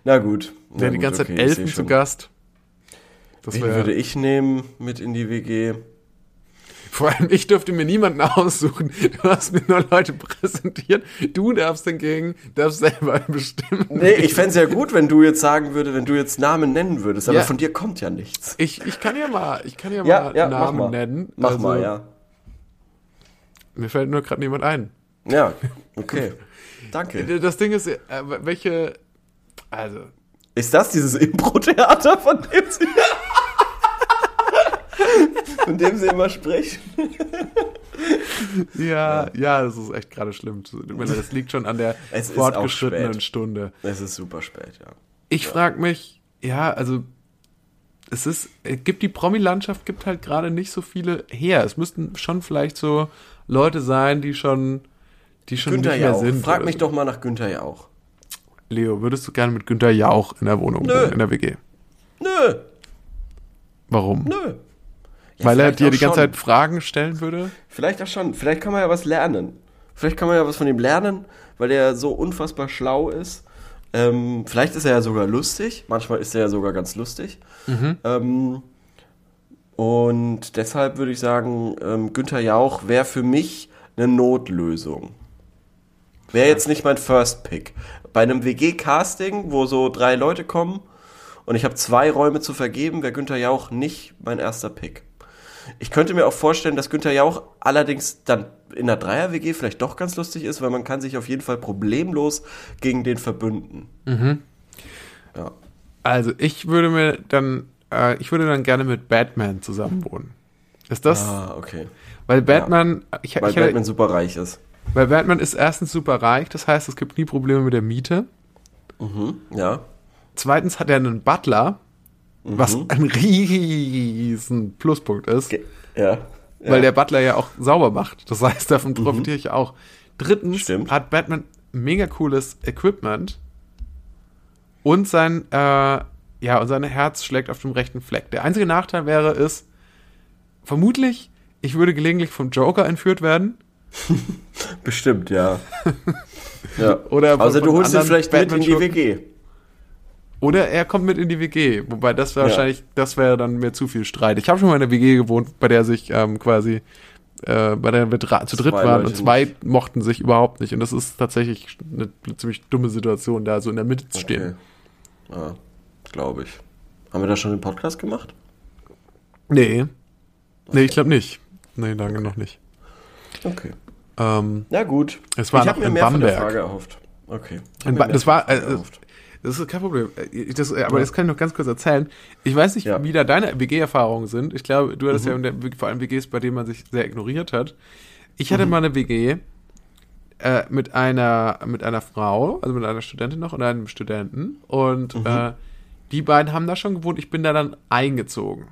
Na gut. Na Wären die gut, ganze okay, Zeit Elfen zu. Gast. Das Wen würde ich nehmen mit in die WG? Vor allem, ich dürfte mir niemanden aussuchen. Du hast mir nur Leute präsentiert. Du darfst hingegen, darfst selber bestimmen. Nee, ich fände es ja gut, wenn du jetzt sagen würdest, wenn du jetzt Namen nennen würdest, aber Ja. von dir kommt ja nichts. Ich, ich kann ja mal, ich kann ja, Ja, mal ja, mach Namen mal. nennen. Mach Also, mal, ja. Mir fällt nur gerade niemand ein. Ja, okay. Danke. Das Ding ist, äh, welche, also, Ist das dieses Impro-Theater, von dem sie... von dem sie immer sprechen? ja, ja, das ist echt gerade schlimm. Das liegt schon an der Es fortgeschrittenen. Stunde. Es ist super spät, ja. Ich frage mich, ja, also es ist, es gibt die Promi-Landschaft, gibt halt gerade nicht so viele her. Es müssten schon vielleicht so Leute sein, die schon, die schon Günther nicht mehr Jauch. sind. Frag mich so. doch mal nach Günther Jauch. Leo, würdest du gerne mit Günther Jauch in der Wohnung Nö. in der WG? Nö, Warum? nö. Ja, Weil er dir die ganze schon. Zeit Fragen stellen würde? Vielleicht auch schon. Vielleicht kann man ja was lernen. Vielleicht kann man ja was von ihm lernen, weil er so unfassbar schlau ist. Ähm, vielleicht ist er ja sogar lustig. Manchmal ist er ja sogar ganz lustig. Ähm, und deshalb würde ich sagen, ähm, Günther Jauch wäre für mich eine Notlösung. Wäre jetzt nicht mein First Pick. Bei einem WG-Casting, wo so drei Leute kommen und ich habe zwei Räume zu vergeben, wäre Günther Jauch nicht mein erster Pick. Ich könnte mir auch vorstellen, dass Günther Jauch allerdings dann in der Dreier-WG vielleicht doch ganz lustig ist, weil man kann sich auf jeden Fall problemlos gegen den verbünden. Ja. Also ich würde mir dann, äh, ich würde dann gerne mit Batman zusammen wohnen. Ist das? Ah, okay. Weil Batman, ich, Weil ich Batman super reich ist. weil Batman ist erstens super reich, das heißt, es gibt nie Probleme mit der Miete. Ja. Zweitens hat er einen Butler, was ein riesen Pluspunkt ist, Ge ja. weil der Butler ja auch sauber macht. Das heißt, davon profitiere ich auch. Drittens Stimmt. hat Batman mega cooles Equipment und sein, äh, ja, und sein Herz schlägt auf dem rechten Fleck. Der einzige Nachteil wäre es, vermutlich ich würde gelegentlich vom Joker entführt werden. Bestimmt, ja. ja. Oder Außer du holst ihn vielleicht mit in die. WG. Oder er kommt mit in die WG. Wobei das wäre Ja. wahrscheinlich, das wäre dann mir zu viel Streit. Ich habe schon mal in einer WG gewohnt, bei der sich ähm, quasi, äh, bei der wir zu dritt Zwei waren Leute und zwei mochten sich überhaupt nicht. Und das ist tatsächlich eine ziemlich dumme Situation, da so in der Mitte zu stehen. Okay. Ja, glaube ich. Haben wir da schon den Podcast gemacht? Nee. Nee, ich glaube nicht. Nee, danke noch nicht. Okay. Ähm, Na gut. Es war ich habe mir in mehr von der Bamberg. Frage erhofft. Okay. Das war, äh. Das ist kein Problem. Äh, Das, äh, aber das kann ich noch ganz kurz erzählen. Ich weiß nicht, Ja. wie da deine WG-Erfahrungen sind. Ich glaube, du hattest Mhm. ja vor allem WGs, bei denen man sich sehr ignoriert hat. Ich hatte Mhm. mal eine WG äh, mit einer mit einer Frau, also mit einer Studentin noch und einem Studenten. Und Mhm. äh, die beiden haben da schon gewohnt. Ich bin da dann eingezogen.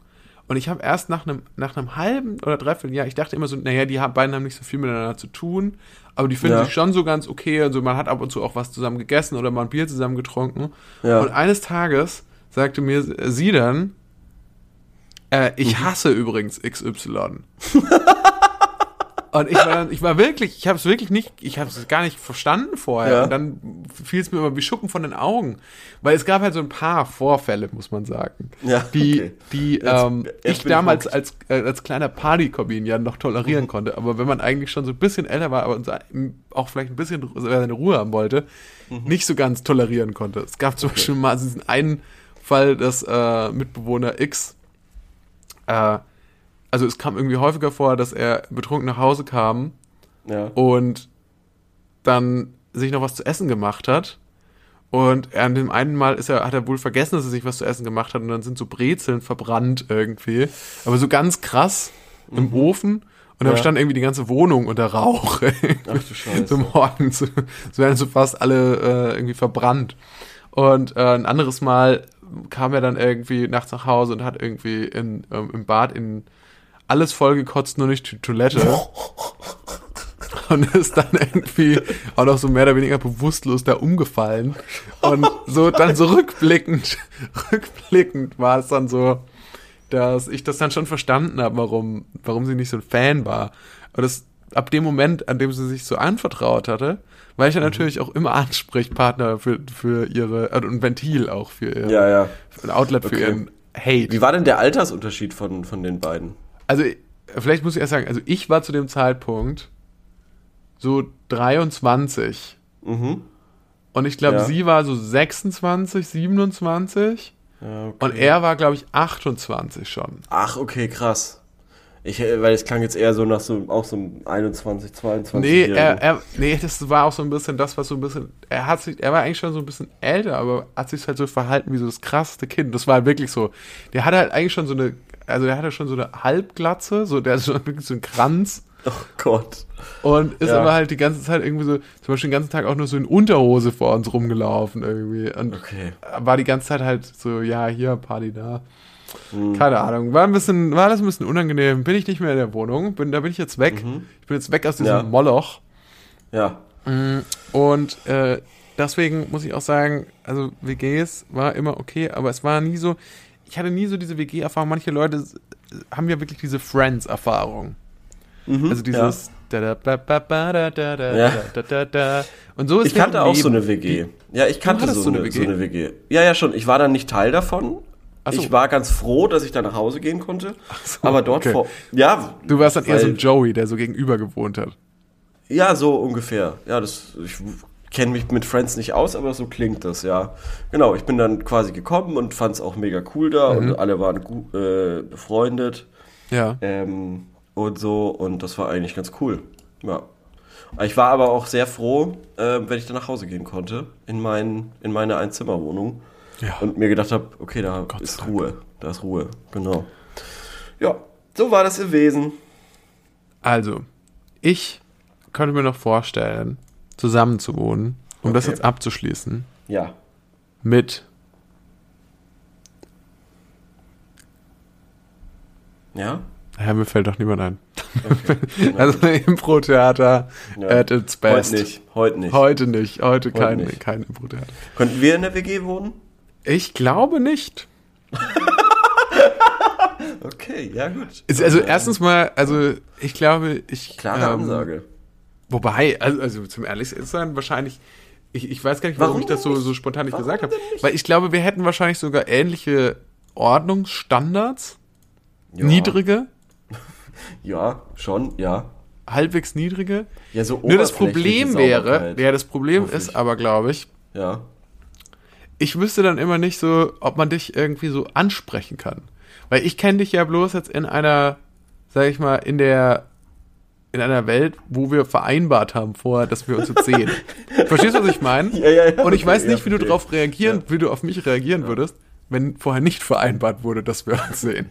Und ich habe erst nach einem, nach einem halben oder dreiviertel Jahr, ich dachte immer so, naja, die beiden haben nicht so viel miteinander zu tun, aber die finden Ja. sich schon so ganz okay und so, man hat ab und zu auch was zusammen gegessen oder mal ein Bier zusammen getrunken. Ja. Und eines Tages sagte mir sie dann, äh, ich Mhm. hasse übrigens XY. Und ich war, ich war wirklich, ich habe es wirklich nicht, ich habe es gar nicht verstanden vorher. Ja. Und dann fiel es mir immer wie Schuppen von den Augen. Weil es gab halt so ein paar Vorfälle, muss man sagen. Ja, die, okay. die Jetzt- ähm, jetzt ich ich damals hooked. als, äh, als kleiner Partykobin ja noch Mhm. tolerieren konnte. Aber wenn man eigentlich schon so ein bisschen älter war, aber auch vielleicht ein bisschen seine Ruhe haben wollte, Mhm. nicht so ganz tolerieren konnte. Es gab zum Beispiel mal diesen einen Fall, dass äh, Mitbewohner X äh, also es kam irgendwie häufiger vor, dass er betrunken nach Hause kam Ja. und dann sich noch was zu essen gemacht hat. Und an dem einen Mal ist er, hat er wohl vergessen, dass er sich was zu essen gemacht hat und dann sind so Brezeln verbrannt irgendwie. Aber so ganz krass im Ofen. Und dann Ja. stand irgendwie die ganze Wohnung unter Rauch. Ach du Scheiße. so morgens. So werden so fast alle äh, irgendwie verbrannt. Und äh, ein anderes Mal kam er dann irgendwie nachts nach Hause und hat irgendwie in, ähm, im Bad in alles vollgekotzt, nur nicht die Toilette. Und ist dann irgendwie auch noch so mehr oder weniger bewusstlos da umgefallen. Und so dann so rückblickend, rückblickend war es dann so, dass ich das dann schon verstanden habe, warum, warum sie nicht so ein Fan war. Aber das, ab dem Moment, an dem sie sich so anvertraut hatte, war ich ja natürlich auch immer Ansprechpartner für, für ihre, also ein Ventil auch für ihr, Ja, ja. ein Outlet für Okay. ihren Hate. Wie war denn der Altersunterschied von, von den beiden? Also, vielleicht muss ich erst sagen, also ich war zu dem Zeitpunkt so 23 Mhm. und ich glaube, Ja. sie war so 26, 27 Ja, okay. und er war, glaube ich, 28 schon. Ach, okay, krass. Ich, äh, weil es klang jetzt eher so nach so, auch so einem 21, 22 Nee, er, er, nee, das war auch so ein bisschen das, was so ein bisschen, er hat sich, er war eigentlich schon so ein bisschen älter, aber hat sich halt so verhalten wie so das krasseste Kind. Das war halt wirklich so. Der hatte halt eigentlich schon so eine, also der hatte schon so eine Halbglatze, so, der hat schon wirklich so einen Kranz Oh Gott. und ist Ja. aber halt die ganze Zeit irgendwie so, zum Beispiel den ganzen Tag auch nur so in Unterhose vor uns rumgelaufen irgendwie. Und Okay. war die ganze Zeit halt so, ja, hier, Party da. Hm. Keine Ahnung. War ein bisschen, war das ein bisschen unangenehm. Bin ich nicht mehr in der Wohnung. Bin, da bin ich jetzt weg. Ich bin jetzt weg aus diesem Mhm. Ja. Moloch. Ja. Und äh, deswegen muss ich auch sagen, also WGs war immer okay, aber es war nie so, ich hatte nie so diese WG-Erfahrung. Manche Leute haben ja wirklich diese Friends-Erfahrung. Mhm. Also dieses Ja. Und so ist Ich kannte auch so eine WG. Ja, ich kannte so so eine WG? so eine WG. Ja, ja, schon. Ich war dann nicht Teil davon. So. Ich war ganz froh, dass ich da nach Hause gehen konnte. so, aber dort okay. vor. Ja. Du warst dann eher so ein Joey, der so gegenüber gewohnt hat. Ja, so ungefähr. Ja, das. Ich kenne mich mit Friends nicht aus, aber so klingt das, ja. Genau, ich bin dann quasi gekommen und fand es auch mega cool da Mhm. und alle waren gut, äh, befreundet. Ja. Ähm, und so, und das war eigentlich ganz cool. Ja. Ich war aber auch sehr froh, äh, wenn ich dann nach Hause gehen konnte, in, mein, in meine Einzimmerwohnung. Ja. Und mir gedacht habe, okay, da Gott ist Dank. Ruhe. Da ist Ruhe, genau. Ja, so war das gewesen. Also, ich könnte mir noch vorstellen, zusammen zu wohnen, um das Okay. jetzt abzuschließen, Ja. mit Ja? Ja, mir fällt doch niemand ein. Okay. Also Impro-Theater Ja. at its best. Heute nicht. Heute nicht. Heute nicht. Heute kein, nicht. kein Impro-Theater. Könnten wir in der WG wohnen? Ich glaube nicht. Okay, ja gut. Also erstens mal, also ich glaube, ich. Klare ähm, Ansage. Wobei, also, also zum ehrlich sein, wahrscheinlich. Ich, ich weiß gar nicht, warum, Warum ich das so, so spontan nicht gesagt habe. Weil ich glaube, wir hätten wahrscheinlich sogar ähnliche Ordnungsstandards. Ja. Niedrige, Ja, schon, ja. halbwegs niedrige. Ja, so Nur das Problem wäre, ja, das Problem Hoffentlich. ist aber, glaube ich, Ja. ich wüsste dann immer nicht so, ob man dich irgendwie so ansprechen kann. Weil ich kenne dich ja bloß jetzt in einer, sag ich mal, in der, in einer Welt, wo wir vereinbart haben vorher, dass wir uns jetzt sehen. Verstehst du, was ich meine? Ja, ja, ja, Und ich okay, weiß nicht, ja, wie du darauf reagieren, wie du auf mich reagieren würdest, wenn vorher nicht vereinbart wurde, dass wir uns sehen.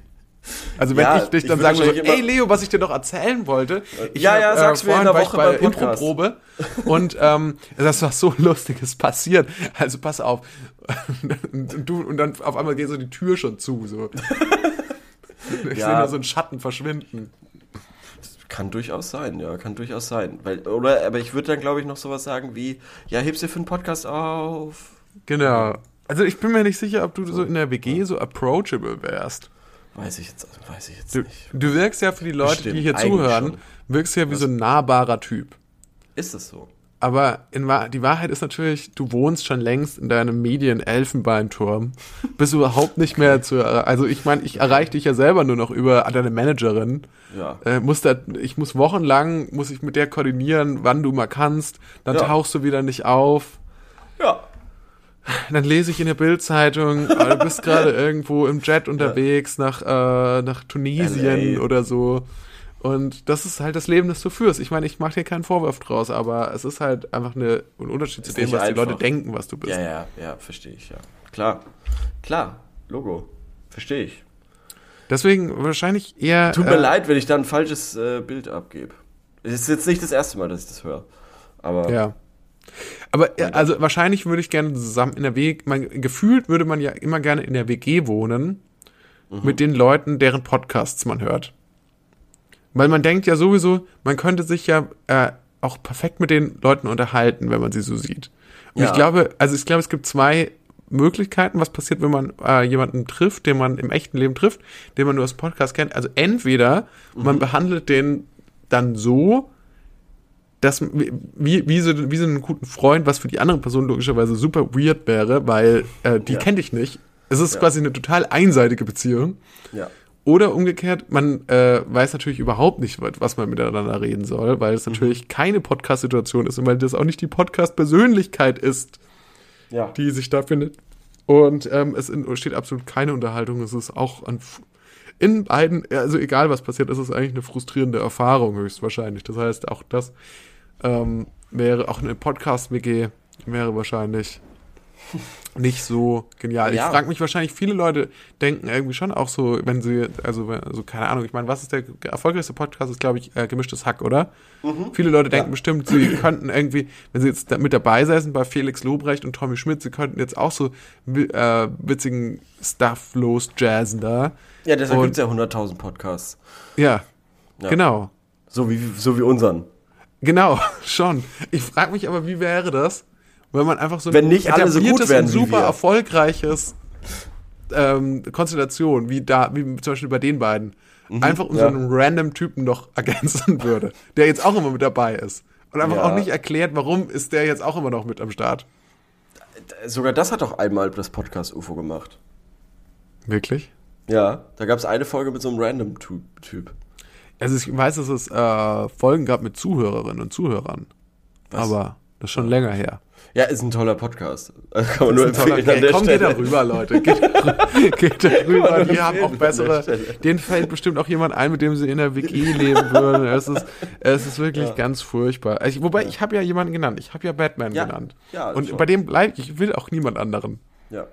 Also wenn Ja, ich dich ich dann sagen würde, ey Leo, was ich dir noch erzählen wollte. Ich Ja, hab, ja, sag's mir in der war Woche bei Podcast. Improprobe und ähm, das ist was so Lustiges passiert. Also pass auf. Und, du, und dann auf einmal geht so die Tür schon zu. So. Ich Ja. sehe nur so einen Schatten verschwinden. Kann durchaus sein, ja, kann durchaus sein. Weil, oder, aber ich würde dann, glaube ich, noch sowas sagen wie, ja, heb's dir für einen Podcast auf. Genau. Also ich bin mir nicht sicher, ob du so in der WG so approachable wärst. Weiß ich jetzt, weiß ich jetzt Du, nicht. du wirkst ja für die Leute, Bestimmt, die hier zuhören, schon. wirkst ja wie so ein nahbarer Typ. Ist es so? Aber in, die Wahrheit ist natürlich, du wohnst schon längst in deinem Medien-Elfenbeinturm. Bist überhaupt nicht mehr zu. Also ich meine, ich erreiche dich ja selber nur noch über deine Managerin. Ja. Äh, muss da, ich muss wochenlang, muss ich mit der koordinieren, wann du mal kannst. Dann Ja. tauchst du wieder nicht auf. Ja. Dann lese ich in der Bildzeitung, äh, du bist gerade irgendwo im Jet unterwegs nach, äh, nach Tunesien LA. oder so. Und das ist halt das Leben, das du führst. Ich meine, ich mache dir keinen Vorwurf draus, aber es ist halt einfach eine, ein Unterschied zu dem, was die einfach. Leute denken, was du bist. Ja, ja, ja, verstehe ich, ja. Klar. Klar. Logo. Verstehe ich. Deswegen wahrscheinlich eher. Tut mir äh, leid, wenn ich da ein falsches äh, Bild abgebe. Es ist jetzt nicht das erste Mal, dass ich das höre. Aber Ja. Aber äh, also wahrscheinlich würde ich gerne zusammen in der WG, man, gefühlt würde man ja immer gerne in der WG wohnen Mhm. mit den Leuten, deren Podcasts man hört. Weil man denkt ja sowieso, man könnte sich ja äh, auch perfekt mit den Leuten unterhalten, wenn man sie so sieht. Und Ja. ich glaube, also ich glaube, es gibt zwei Möglichkeiten, was passiert, wenn man äh, jemanden trifft, den man im echten Leben trifft, den man nur aus Podcast kennt. Also entweder Mhm. man behandelt den dann so, dass wie, wie, so, wie so einen guten Freund, was für die andere Person logischerweise super weird wäre, weil äh, die Ja. kennt dich nicht. Es ist Ja. quasi eine total einseitige Beziehung. ja. Oder umgekehrt, man äh, weiß natürlich überhaupt nicht, was man miteinander reden soll, weil Mhm. es natürlich keine Podcast-Situation ist und weil das auch nicht die Podcast-Persönlichkeit ist, Ja. die sich da findet. Und ähm, es in, steht absolut keine Unterhaltung. Es ist auch an, in beiden, also egal was passiert, ist es eigentlich eine frustrierende Erfahrung höchstwahrscheinlich. Das heißt, auch das ähm, wäre, auch eine Podcast-WG wäre wahrscheinlich nicht so genial. Ja. Ich frage mich wahrscheinlich, viele Leute denken irgendwie schon auch so, wenn sie, also, also keine Ahnung, ich meine, was ist der erfolgreichste Podcast, ist glaube ich äh, gemischtes Hack, oder? Viele Leute denken Ja. bestimmt, sie könnten irgendwie, wenn sie jetzt mit dabei säßen bei Felix Lobrecht und Tommy Schmidt, sie könnten jetzt auch so äh, witzigen Stuff losjazzen da. Ja, deshalb gibt es ja 100.000 Podcasts. Ja, Ja. genau. So wie, so wie unseren. Genau, schon. Ich frage mich aber, wie wäre das, wenn man einfach so Wenn nicht alle so gut wären und super erfolgreiches ähm, Konstellation, wie da, wie zum Beispiel bei den beiden, einfach um so ja. einen random Typen noch ergänzen würde, der jetzt auch immer mit dabei ist. Und einfach Ja. auch nicht erklärt, warum ist der jetzt auch immer noch mit am Start. Sogar das hat doch einmal das Podcast UFO gemacht. Wirklich? Ja, da gab es eine Folge mit so einem Random-Typ. Also ich weiß, dass es äh, Folgen gab mit Zuhörerinnen und Zuhörern. Was? Aber das ist schon länger her. Ja, ist ein toller Podcast. Kann man nur toller- empfehlen an der Komm, Stelle. geht da rüber, Leute. Geht, geht da rüber. Die haben auch bessere. Denen fällt bestimmt auch jemand ein, mit dem sie in der WG leben würden. Es ist, es ist wirklich ganz furchtbar. Ich, wobei, ich habe ja jemanden genannt. Ich habe ja Batman Ja. genannt. Ja, Und schon. bei dem bleibe ich. Ich will auch niemand anderen. Ja.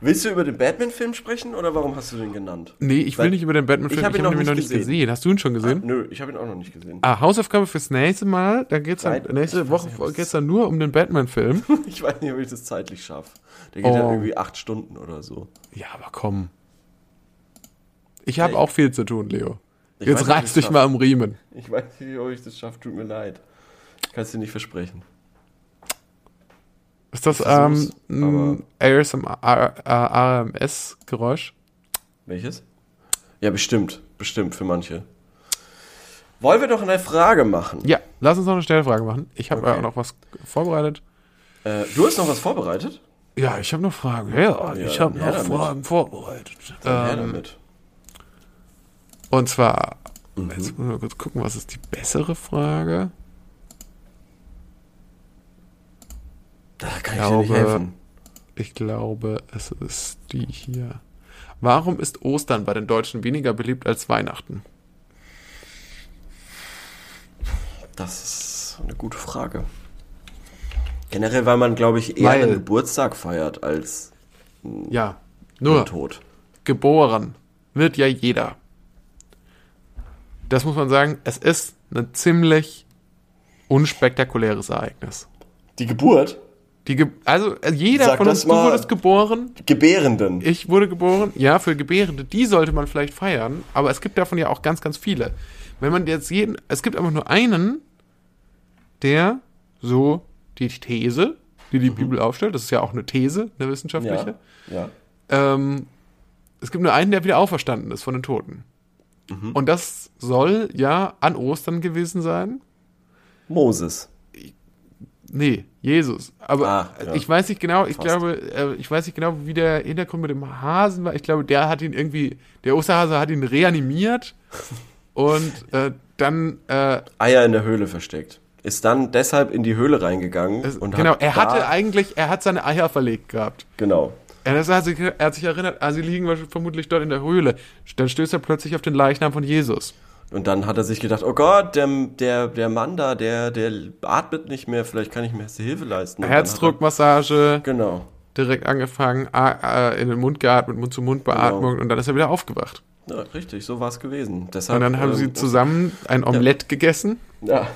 Willst du über den Batman-Film sprechen oder warum hast du den genannt? Nee, ich will Weil nicht über den Batman-Film. ich hab ihn hab noch ihn noch nicht nicht gesehen. Hast du ihn schon gesehen? Nö, ich habe ihn auch noch nicht gesehen. Ah, Hausaufgabe fürs nächste Mal. Da geht's dann, Nein, nächste ich weiß Woche nicht, dann nur um den Batman-Film. Ich weiß nicht, ob ich das zeitlich schaffe. Der geht ja Oh. irgendwie acht Stunden oder so. Ja, aber komm. Ich habe Ja, auch viel zu tun, Leo. Jetzt reiß dich ich mal am Riemen. Ich weiß nicht, ob ich das schaffe, tut mir leid. Ich kann es dir nicht versprechen. Ist das ähm, ein ASMR-Geräusch? Welches? Ja, bestimmt. Bestimmt für manche. Wollen wir doch eine Frage machen? Ja, lass uns noch eine Stellfrage machen. Ich habe Okay. äh, noch was vorbereitet. Äh, du hast noch was vorbereitet? Ja, ich habe noch Fragen. Ja, Ja, ich habe noch damit. Fragen vorbereitet. Dann Ähm, damit. und zwar, Mhm. jetzt müssen wir kurz gucken, was ist die bessere Frage? Da kann ich ich dir nicht glaube- helfen. Ich glaube, es ist die hier. Warum ist Ostern bei den Deutschen weniger beliebt als Weihnachten? Das ist eine gute Frage. Generell, weil man, glaube ich, eher Weil- einen Geburtstag feiert als Ja, nur nur Tod. geboren wird ja jeder. Das muss man sagen, es ist ein ziemlich unspektakuläres Ereignis. Die Geburt? Die also äh, jeder Sag von uns, du wurdest geboren, Gebärenden. ich wurde geboren, ja, für Gebärende, die sollte man vielleicht feiern, aber es gibt davon ja auch ganz, ganz viele. Wenn man jetzt jeden, es gibt einfach nur einen, der so die These, die die Bibel aufstellt, das ist ja auch eine These, eine wissenschaftliche, Mhm. ja, ja. ähm, es gibt nur einen, der wieder auferstanden ist von den Toten. Mhm. Und das soll ja an Ostern gewesen sein. Moses. Nee, Jesus. Aber Ah, ja. ich weiß nicht genau, ich Fast. glaube, äh, ich weiß nicht genau, wie der Hintergrund mit dem Hasen war. Ich glaube, der hat ihn irgendwie, der Osterhase hat ihn reanimiert und äh, dann, äh, Eier in der Höhle versteckt. Ist dann deshalb in die Höhle reingegangen es, und genau, hat er hatte eigentlich, er hat seine Eier verlegt gehabt. Genau. Er, hat sich, er hat sich erinnert, ah, sie liegen vermutlich dort in der Höhle. Dann stößt er plötzlich auf den Leichnam von Jesus. Und dann hat er sich gedacht, oh Gott, der, der, der Mann da, der, der atmet nicht mehr, vielleicht kann ich mir Hilfe leisten. Und Herzdruckmassage, er, genau. direkt angefangen, äh, in den Mund geatmet, Mund-zu-Mund-Beatmung Genau. und dann ist er wieder aufgewacht. Ja, richtig, so war es gewesen. Deshalb, Und dann haben ähm, sie zusammen ein Omelett gegessen. Ja.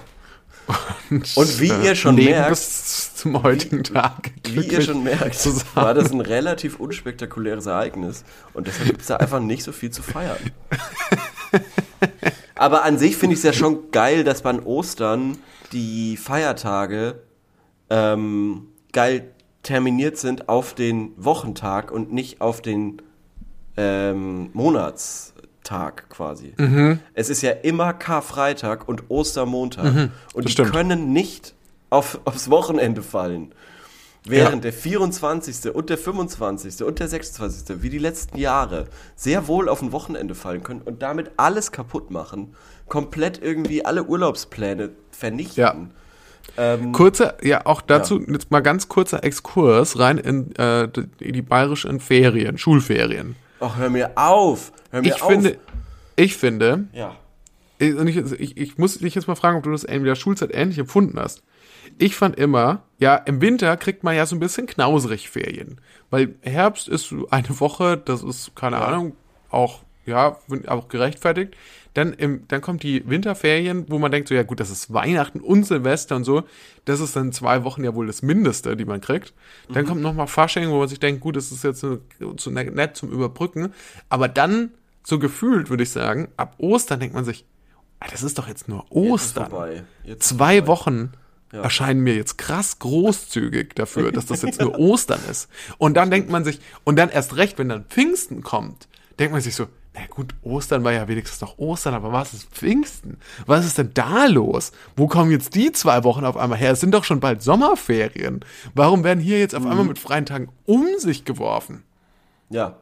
Und wie ihr schon merkt- bis zum heutigen Tag. Wie ihr schon merkt, zusammen. war das ein relativ unspektakuläres Ereignis und deshalb gibt es da einfach nicht so viel zu feiern. Aber an sich finde ich es ja schon geil, dass man Ostern die Feiertage ähm, geil terminiert sind auf den Wochentag und nicht auf den ähm, Monatstag quasi. Mhm. Es ist ja immer Karfreitag und Ostermontag und die stimmt. können nicht auf, aufs Wochenende fallen. Während der 24. und der 25. und der 26. wie die letzten Jahre sehr wohl auf ein Wochenende fallen können und damit alles kaputt machen, komplett irgendwie alle Urlaubspläne vernichten. Ähm, Kurzer, ja, auch dazu jetzt mal ganz kurzer Exkurs rein in äh, die, die bayerischen Ferien, Schulferien. ach, hör mir auf! Hör mir Ich auf! finde, ich finde, ja. ich, ich, ich muss dich jetzt mal fragen, ob du das in der Schulzeit ähnlich empfunden hast. Ich fand immer, ja, im Winter kriegt man ja so ein bisschen knauserig Ferien. Weil Herbst ist eine Woche, das ist, keine Ja. Ahnung, auch, ja, auch gerechtfertigt. Dann, im, dann kommt die Winterferien, wo man denkt, so, ja gut, das ist Weihnachten und Silvester und so. Das ist dann zwei Wochen ja wohl das Mindeste, die man kriegt. Dann kommt nochmal Fasching, wo man sich denkt, gut, das ist jetzt so, so nett zum Überbrücken. Aber dann, so gefühlt, würde ich sagen, ab Ostern denkt man sich, ah, das ist doch jetzt nur Ostern. Jetzt Zwei vorbei. Wochen erscheinen mir jetzt krass großzügig dafür, dass das jetzt nur Ostern ist. Und dann denkt man sich, und dann erst recht, wenn dann Pfingsten kommt, denkt man sich so, na gut, Ostern war ja wenigstens noch Ostern, aber was ist Pfingsten? Was ist denn da los? Wo kommen jetzt die zwei Wochen auf einmal her? Es sind doch schon bald Sommerferien. Warum werden hier jetzt auf einmal mit freien Tagen um sich geworfen? Ja.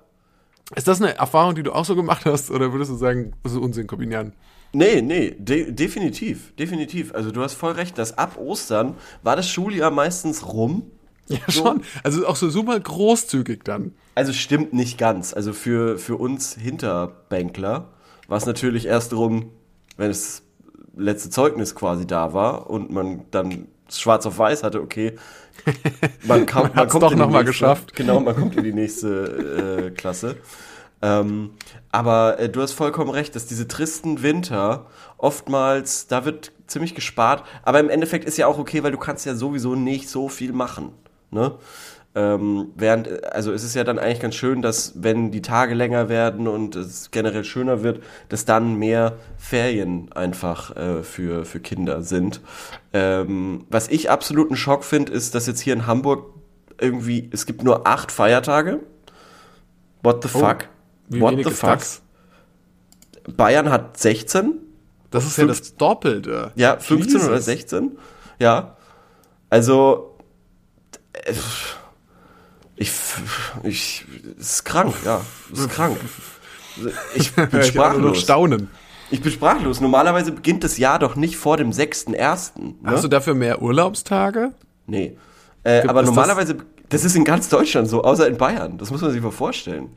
Ist das eine Erfahrung, die du auch so gemacht hast, oder würdest du sagen, das ist Unsinn, Kombinieren? Nee, nee, de definitiv, definitiv. Also du hast voll recht, dass ab Ostern war das Schuljahr meistens rum. Ja, schon. Also auch so super großzügig dann. Also stimmt nicht ganz. Also für, für uns Hinterbänkler war es natürlich erst rum, wenn das letzte Zeugnis quasi da war und man dann schwarz auf weiß hatte, okay, man, kam, man, hat's kommt doch in die noch mal nächste- geschafft. Genau, man kommt in die nächste äh, Klasse. Ähm, aber äh, du hast vollkommen recht, dass diese tristen Winter oftmals, da wird ziemlich gespart, aber im Endeffekt ist ja auch okay, weil du kannst ja sowieso nicht so viel machen. Ne? Ähm, während, äh, also es ist ja dann eigentlich ganz schön, dass wenn die Tage länger werden und es generell schöner wird, dass dann mehr Ferien einfach äh, für, für Kinder sind. Ähm, was ich absoluten Schock finde, ist, dass jetzt hier in Hamburg irgendwie, es gibt nur acht Feiertage. What the fuck? Wie What wenig the ist fuck? das? Bayern hat 16. Das ist ja das Doppelte. Ja, 15 Jesus. oder 16. Ja. Also, äh, ich, ich, ist krank, ja. Ist krank. Ich bin Ich sprachlos. staunen. Ich bin sprachlos. Normalerweise beginnt das Jahr doch nicht vor dem 6.1. Ne? Hast du dafür mehr Urlaubstage? Nee. Äh, aber es das- normalerweise, das ist in ganz Deutschland so, außer in Bayern. Das muss man sich mal vorstellen.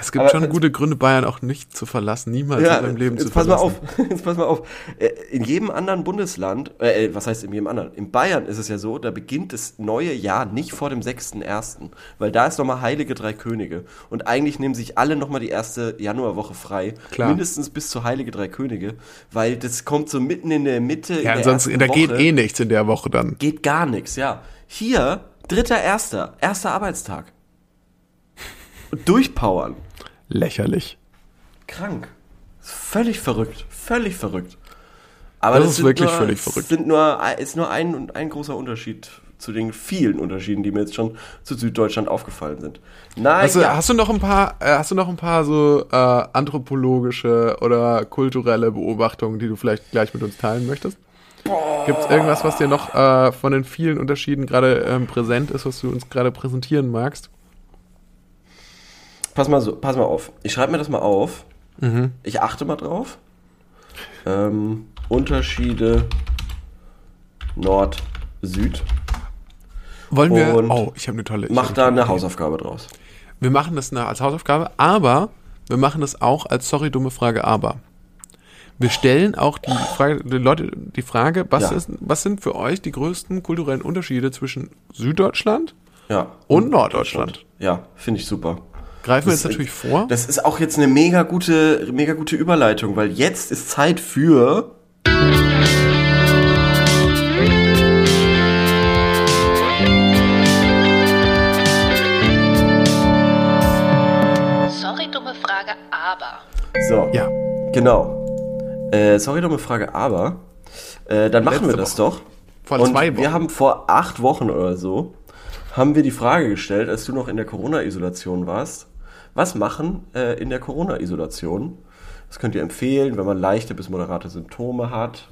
Es gibt Aber- schon gute Gründe, Bayern auch nicht zu verlassen, niemals Ja, in deinem Leben jetzt zu pass mal verlassen. auf. Jetzt pass mal auf. Äh, In jedem anderen Bundesland, äh, äh, was heißt in jedem anderen? In Bayern ist es ja so, da beginnt das neue Jahr nicht vor dem 6.1., weil da ist nochmal Heilige Drei Könige. Und eigentlich nehmen sich alle nochmal die erste Januarwoche frei. Klar. Mindestens bis zu Heilige Drei Könige, weil das kommt so mitten in der Mitte. Ja, ansonsten, da geht Woche. eh nichts in der Woche dann. Geht gar nichts, ja. Hier, dritter, erster, erster Arbeitstag. Durchpowern. Lächerlich. Krank. Völlig verrückt. Völlig verrückt. Aber Das ist sind wirklich nur, völlig verrückt. Sind nur, ist nur ein, ein großer Unterschied zu den vielen Unterschieden, die mir jetzt schon zu Süddeutschland aufgefallen sind. Nein, Hast du, ja. hast du noch ein paar, äh, hast du noch ein paar so äh, anthropologische oder kulturelle Beobachtungen, die du vielleicht gleich mit uns teilen möchtest? Gibt es irgendwas, was dir noch äh, von den vielen Unterschieden gerade ähm, präsent ist, was du uns gerade präsentieren magst? Pass, mal so, pass mal auf. Ich schreibe mir das mal auf. Mhm. Ich achte mal drauf. Ähm, Unterschiede Nord, Süd. Wollen wir? Und oh, ich habe eine tolle. Mach da eine. Hausaufgabe draus. Wir machen das als Hausaufgabe, aber wir machen das auch als sorry dumme Frage, aber. Wir stellen auch die Frage, die Leute die Frage, was Ja. ist, was sind für euch die größten kulturellen Unterschiede zwischen Süddeutschland Ja. und Norddeutschland? Ja, finde ich super. Greifen wir Das jetzt ist- natürlich vor. Das ist auch jetzt eine mega gute, mega gute Überleitung, weil jetzt ist Zeit für. Sorry, dumme Frage, aber. So. Ja. Genau. Äh, sorry, dumme Frage, aber. Äh, dann machen Letzte wir das doch. Vor Und zwei Wochen. wir haben vor acht Wochen oder so, haben wir die Frage gestellt, als du noch in der Corona-Isolation warst. Was machen äh, in der Corona-Isolation? Das könnt ihr empfehlen, wenn man leichte bis moderate Symptome hat.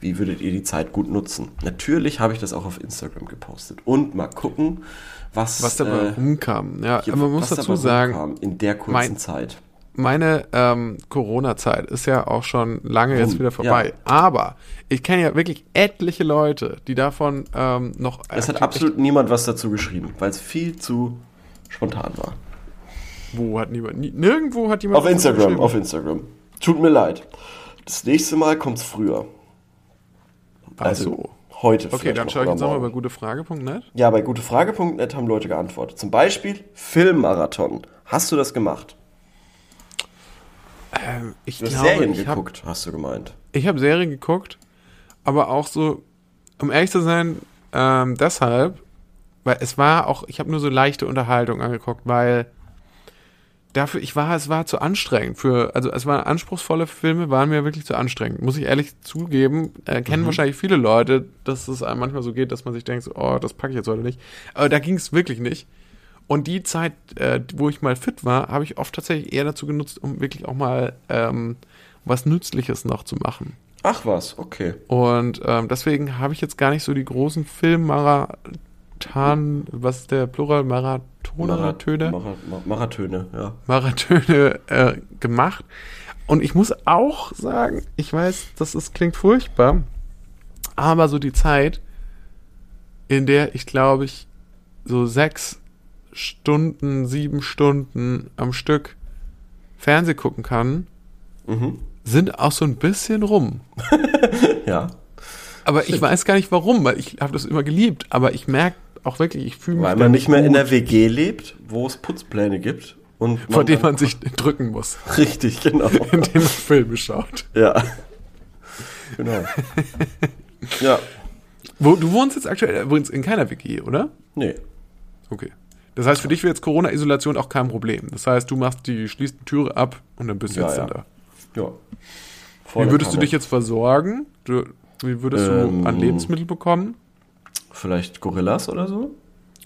Wie würdet ihr die Zeit gut nutzen? Natürlich habe ich das auch auf Instagram gepostet. Und mal gucken, was, was dabei äh, rumkam. Ja, aber man muss was dazu sagen, in der kurzen mein- Zeit. meine ähm, Corona-Zeit ist ja auch schon lange jetzt wieder vorbei. ja. Aber ich kenne ja wirklich etliche Leute, die davon ähm, noch. Es hat aktiv- absolut niemand was dazu geschrieben, weil es viel zu spontan war. Wo hat niemand? Nie, nirgendwo hat jemand. Auf Instagram, auf Instagram. Tut mir leid. Das nächste Mal kommt's früher. Also. heute. Okay, dann schaue ich jetzt nochmal bei gutefrage.net. Ja, bei gutefrage.net haben Leute geantwortet. Zum Beispiel Filmmarathon. Hast du das gemacht? Ähm, ich Du hast glaube, Serien ich habe geguckt, hast du gemeint. ich hab Serien geguckt, aber auch so, um ehrlich zu sein, ähm, deshalb, weil es war auch, ich habe nur so leichte Unterhaltung angeguckt, weil dafür, ich war, es war zu anstrengend für, also es waren anspruchsvolle Filme, waren mir wirklich zu anstrengend, muss ich ehrlich zugeben. Äh, Mhm. kennen wahrscheinlich viele Leute, dass es einem manchmal so geht, dass man sich denkt, oh, das packe ich jetzt heute nicht. Aber da ging es wirklich nicht. Und die Zeit, äh, wo ich mal fit war, habe ich oft tatsächlich eher dazu genutzt, um wirklich auch mal ähm, was Nützliches noch zu machen. Ach was, okay. Und ähm, deswegen habe ich jetzt gar nicht so die großen Filmmarathon, was ist der Plural? Marathone? Töne? Mara Mara Marathöne, ja. Marathöne äh, gemacht. Und ich muss auch sagen, ich weiß, das ist, klingt furchtbar, aber so die Zeit, in der ich glaube ich so sechs Stunden, sieben Stunden am Stück Fernseh gucken kann, Mhm. sind auch so ein bisschen rum. Ja. Aber ich weiß gar nicht warum, weil ich habe das immer geliebt. Aber ich merke auch wirklich, ich fühle mich Weil man nicht mehr in gut, der WG lebt, wo es Putzpläne gibt. Und vor dem man sich drücken muss, Richtig, genau. indem man Filme schaut. ja. Genau. ja. Wo, du wohnst jetzt aktuell übrigens in keiner WG, oder? Nee. Okay. Das heißt, für dich wäre jetzt Corona-Isolation auch kein Problem. Das heißt, du machst die, schließt die Türe ab und dann bist du Ja, jetzt ja. da. Ja. Vor Wie würdest du dich jetzt versorgen? Du, wie würdest Ähm, du an Lebensmittel bekommen? Vielleicht Gorillas oder so?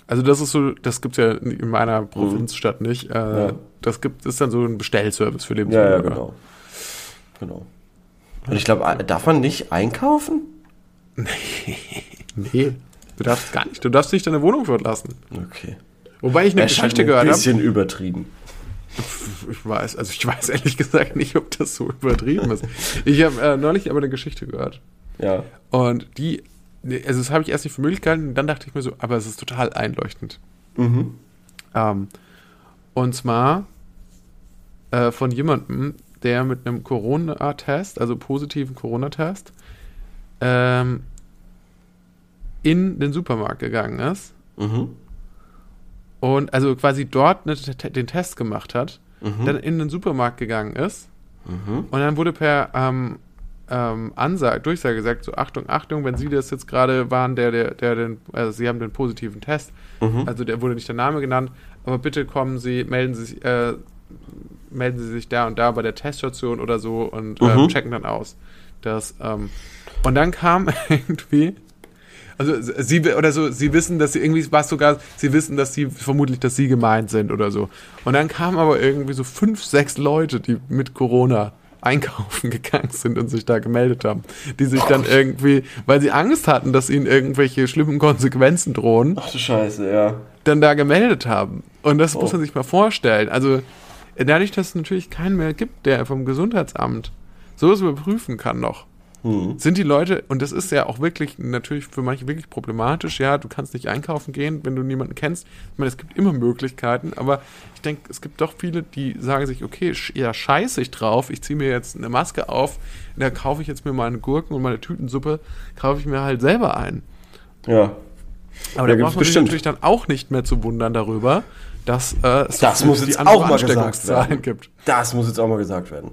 Also das ist so, das gibt's ja in meiner Provinzstadt nicht. Äh, Ja. Das gibt ist dann so ein Bestellservice für Ja, Lebensmittel. ja, oder? genau. Genau. Und ich glaube, darf man nicht einkaufen? Nee, du darfst gar nicht. Du darfst nicht deine Wohnung verlassen. Okay. Wobei ich eine Erscheint Geschichte gehört Ein habe. bisschen übertrieben. Ich weiß, also ich weiß ehrlich gesagt nicht, ob das so übertrieben ist. Ich habe äh, neulich aber eine Geschichte gehört. Ja. Und die, nee, also das habe ich erst nicht für möglich gehalten, dann dachte ich mir so, aber es ist total einleuchtend. Mhm. Ähm, und zwar äh, von jemandem, der mit einem Corona-Test, also positiven Corona-Test, ähm, in den Supermarkt gegangen ist Mhm. und also quasi dort eine, den Test gemacht hat, Mhm. dann in den Supermarkt gegangen ist Mhm. und dann wurde per ähm, ähm, Ansage, Durchsage gesagt, so Achtung, Achtung, wenn Sie das jetzt gerade waren, der, der, der den, also Sie haben den positiven Test, Mhm. also der wurde nicht der Name genannt, aber bitte kommen Sie, melden Sie sich, äh, melden Sie sich da und da bei der Teststation oder so und ähm, Mhm. checken dann aus. Das, ähm, und dann kam irgendwie, also sie oder so, sie wissen, dass sie irgendwie war es sogar, sie wissen, dass sie vermutlich, dass sie gemeint sind oder so. Und dann kamen aber irgendwie so fünf, sechs Leute, die mit Corona einkaufen gegangen sind und sich da gemeldet haben, die sich dann irgendwie, weil sie Angst hatten, dass ihnen irgendwelche schlimmen Konsequenzen drohen, Ach du Scheiße, ja. dann da gemeldet haben. Und das muss Oh. man sich mal vorstellen. Also dadurch, dass es natürlich keinen mehr gibt, der vom Gesundheitsamt sowas überprüfen kann noch, Hm. sind die Leute, und das ist ja auch wirklich natürlich für manche wirklich problematisch, ja, du kannst nicht einkaufen gehen, wenn du niemanden kennst. Ich meine, es gibt immer Möglichkeiten, aber ich denke, es gibt doch viele, die sagen sich, okay, ja, scheiße ich drauf, ich ziehe mir jetzt eine Maske auf, da kaufe ich jetzt mir meine Gurken und meine Tütensuppe, kaufe ich mir halt selber ein. Ja. Aber Ja, da braucht man sich natürlich dann auch nicht mehr zu wundern darüber, dass äh, es Das muss jetzt auch mal gesagt werden. gibt. Das muss jetzt auch mal gesagt werden.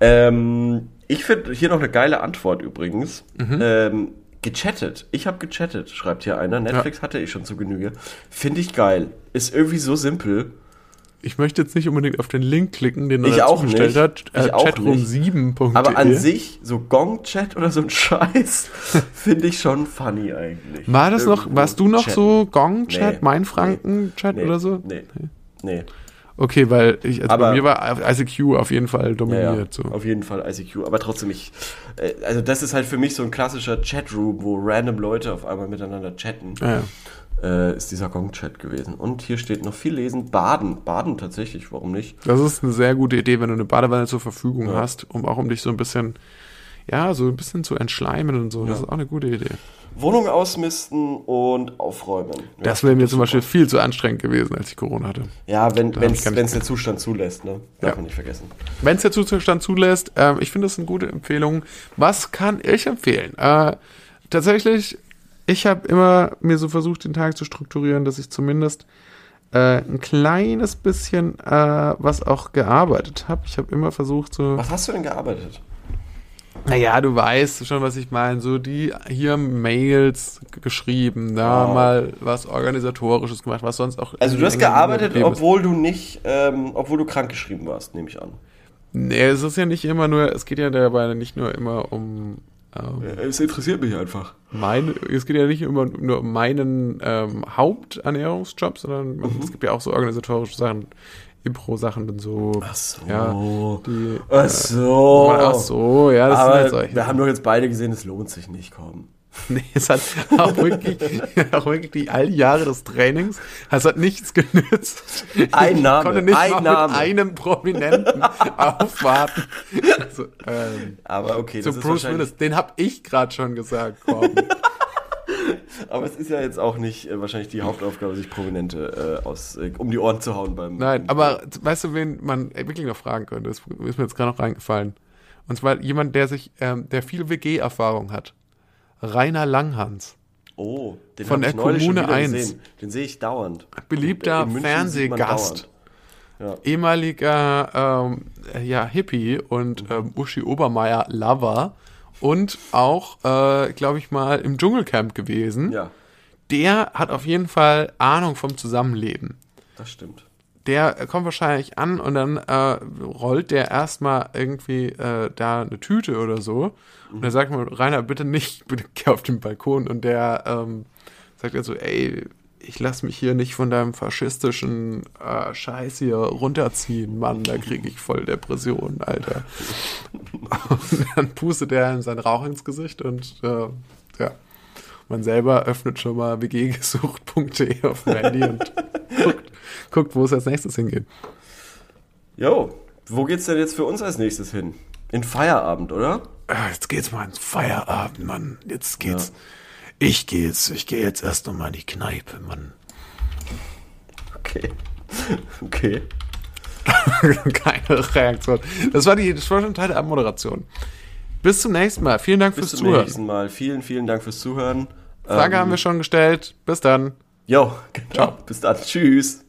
Ähm, ich finde hier noch eine geile Antwort übrigens. Mhm. Ähm, gechattet. Ich habe gechattet, schreibt hier einer. Netflix hatte ich schon zu Genüge. Finde ich geil. Ist irgendwie so simpel. Ich möchte jetzt nicht unbedingt auf den Link klicken, den er Ich dazu auch gestellt nicht. hat. Ich Äh, auch Chatroom7.de. Aber an sich, so Gong-Chat oder so ein Scheiß, finde ich schon funny eigentlich. War das noch, Irgendwo warst du noch chatten. so Gong-Chat, Nee, Mainfranken-Chat Nee, oder so? Nee. Nee. Okay, weil ich, also Aber- bei mir war ICQ auf jeden Fall Ja, ja, dominiert. so. auf jeden Fall ICQ. Aber trotzdem, ich, äh, also das ist halt für mich so ein klassischer Chatroom, wo random Leute auf einmal miteinander chatten. Ja, ja. Äh, ist dieser Gong-Chat gewesen. Und hier steht noch viel lesen. Baden. Baden tatsächlich, warum nicht? Das ist eine sehr gute Idee, wenn du eine Badewanne zur Verfügung Ja. hast, um auch um dich so ein bisschen, ja, so ein bisschen zu entschleimen und so. Das Ja. ist auch eine gute Idee. Wohnung ausmisten und aufräumen. Das wäre mir zum Beispiel viel zu anstrengend gewesen, als ich Corona hatte. Ja, wenn es der Zustand zulässt, ne? Darf Ja. man nicht vergessen. Wenn es der Zustand zulässt, ähm, ich finde das eine gute Empfehlung. Was kann ich empfehlen? Äh, tatsächlich, ich habe immer mir so versucht, den Tag zu strukturieren, dass ich zumindest äh, ein kleines bisschen äh, was auch gearbeitet habe. Ich habe immer versucht, so. Was hast du denn gearbeitet? Naja, du weißt schon, was ich meine. So die hier Mails geschrieben, da Ah. mal was Organisatorisches gemacht, was sonst auch. Also du hast gearbeitet, obwohl du nicht, ähm, obwohl du krank geschrieben warst, nehme ich an. Nee, es ist ja nicht immer nur, es geht ja dabei nicht nur immer um. Ähm, Es interessiert mich einfach. Meine, es geht ja nicht immer nur um meinen ähm, Haupternährungsjob, sondern Mhm. es gibt ja auch so organisatorische Sachen, Impro-Sachen und so. Ach so. Ja, die, Ach so. Ach so, ja, das Aber sind halt solche. wir haben doch jetzt beide gesehen, es lohnt sich nicht, komm. Nee, es hat auch wirklich, auch wirklich die all Jahre des Trainings, es hat nichts genützt. Ein Ich Name, konnte nicht ein Name. mit einem Prominenten aufwarten. So, ähm, Aber okay, so das ist Bruce wahrscheinlich, Willis, den hab ich gerade schon gesagt, komm. aber es ist ja jetzt auch nicht äh, wahrscheinlich die Hauptaufgabe, sich Prominente äh, aus, äh, um die Ohren zu hauen beim. Nein, aber weißt du, wen man wirklich noch fragen könnte? Das ist mir jetzt gerade noch reingefallen. Und zwar jemand, der sich, ähm, der viel WG-Erfahrung hat. Rainer Langhans. Oh, den Von ich der schon Kommune wieder 1. gesehen. Den sehe ich dauernd. Beliebter Fernsehgast. dauernd. Ehemaliger ähm, äh, ja, Hippie und Mhm. ähm, Uschi Obermeier Lover. Und auch, äh, glaube ich mal, im Dschungelcamp gewesen. Ja, Der hat auf jeden Fall Ahnung vom Zusammenleben. das stimmt. der kommt wahrscheinlich an und dann äh, rollt der erstmal irgendwie äh, da eine Tüte oder so. Und dann sagt man, Rainer, bitte nicht, bitte geh auf den Balkon. Und der ähm, sagt dann so, ey, ich lass mich hier nicht von deinem faschistischen äh, Scheiß hier runterziehen, Mann, da kriege ich voll Depressionen, Alter. Und dann pustet er ihm sein Rauch ins Gesicht und äh, ja, man selber öffnet schon mal wggesucht.de auf dem Handy und guckt, guckt, wo es als nächstes hingeht. Jo, wo geht's denn jetzt für uns als nächstes hin? In Feierabend, oder? Ah, Jetzt geht's mal ins Feierabend, Mann. Jetzt geht's. Ich gehe jetzt, ich gehe jetzt erst noch mal in die Kneipe, Mann. Okay. Okay. Keine Reaktion. Das war die, das war schon Teil der Abmoderation. Bis zum nächsten Mal. Vielen Dank Bis fürs zum Zuhören. nächsten Mal. Vielen, vielen Dank fürs Zuhören. Frage Ähm, haben wir schon gestellt. Bis dann. Jo, genau. Bis dann. Tschüss.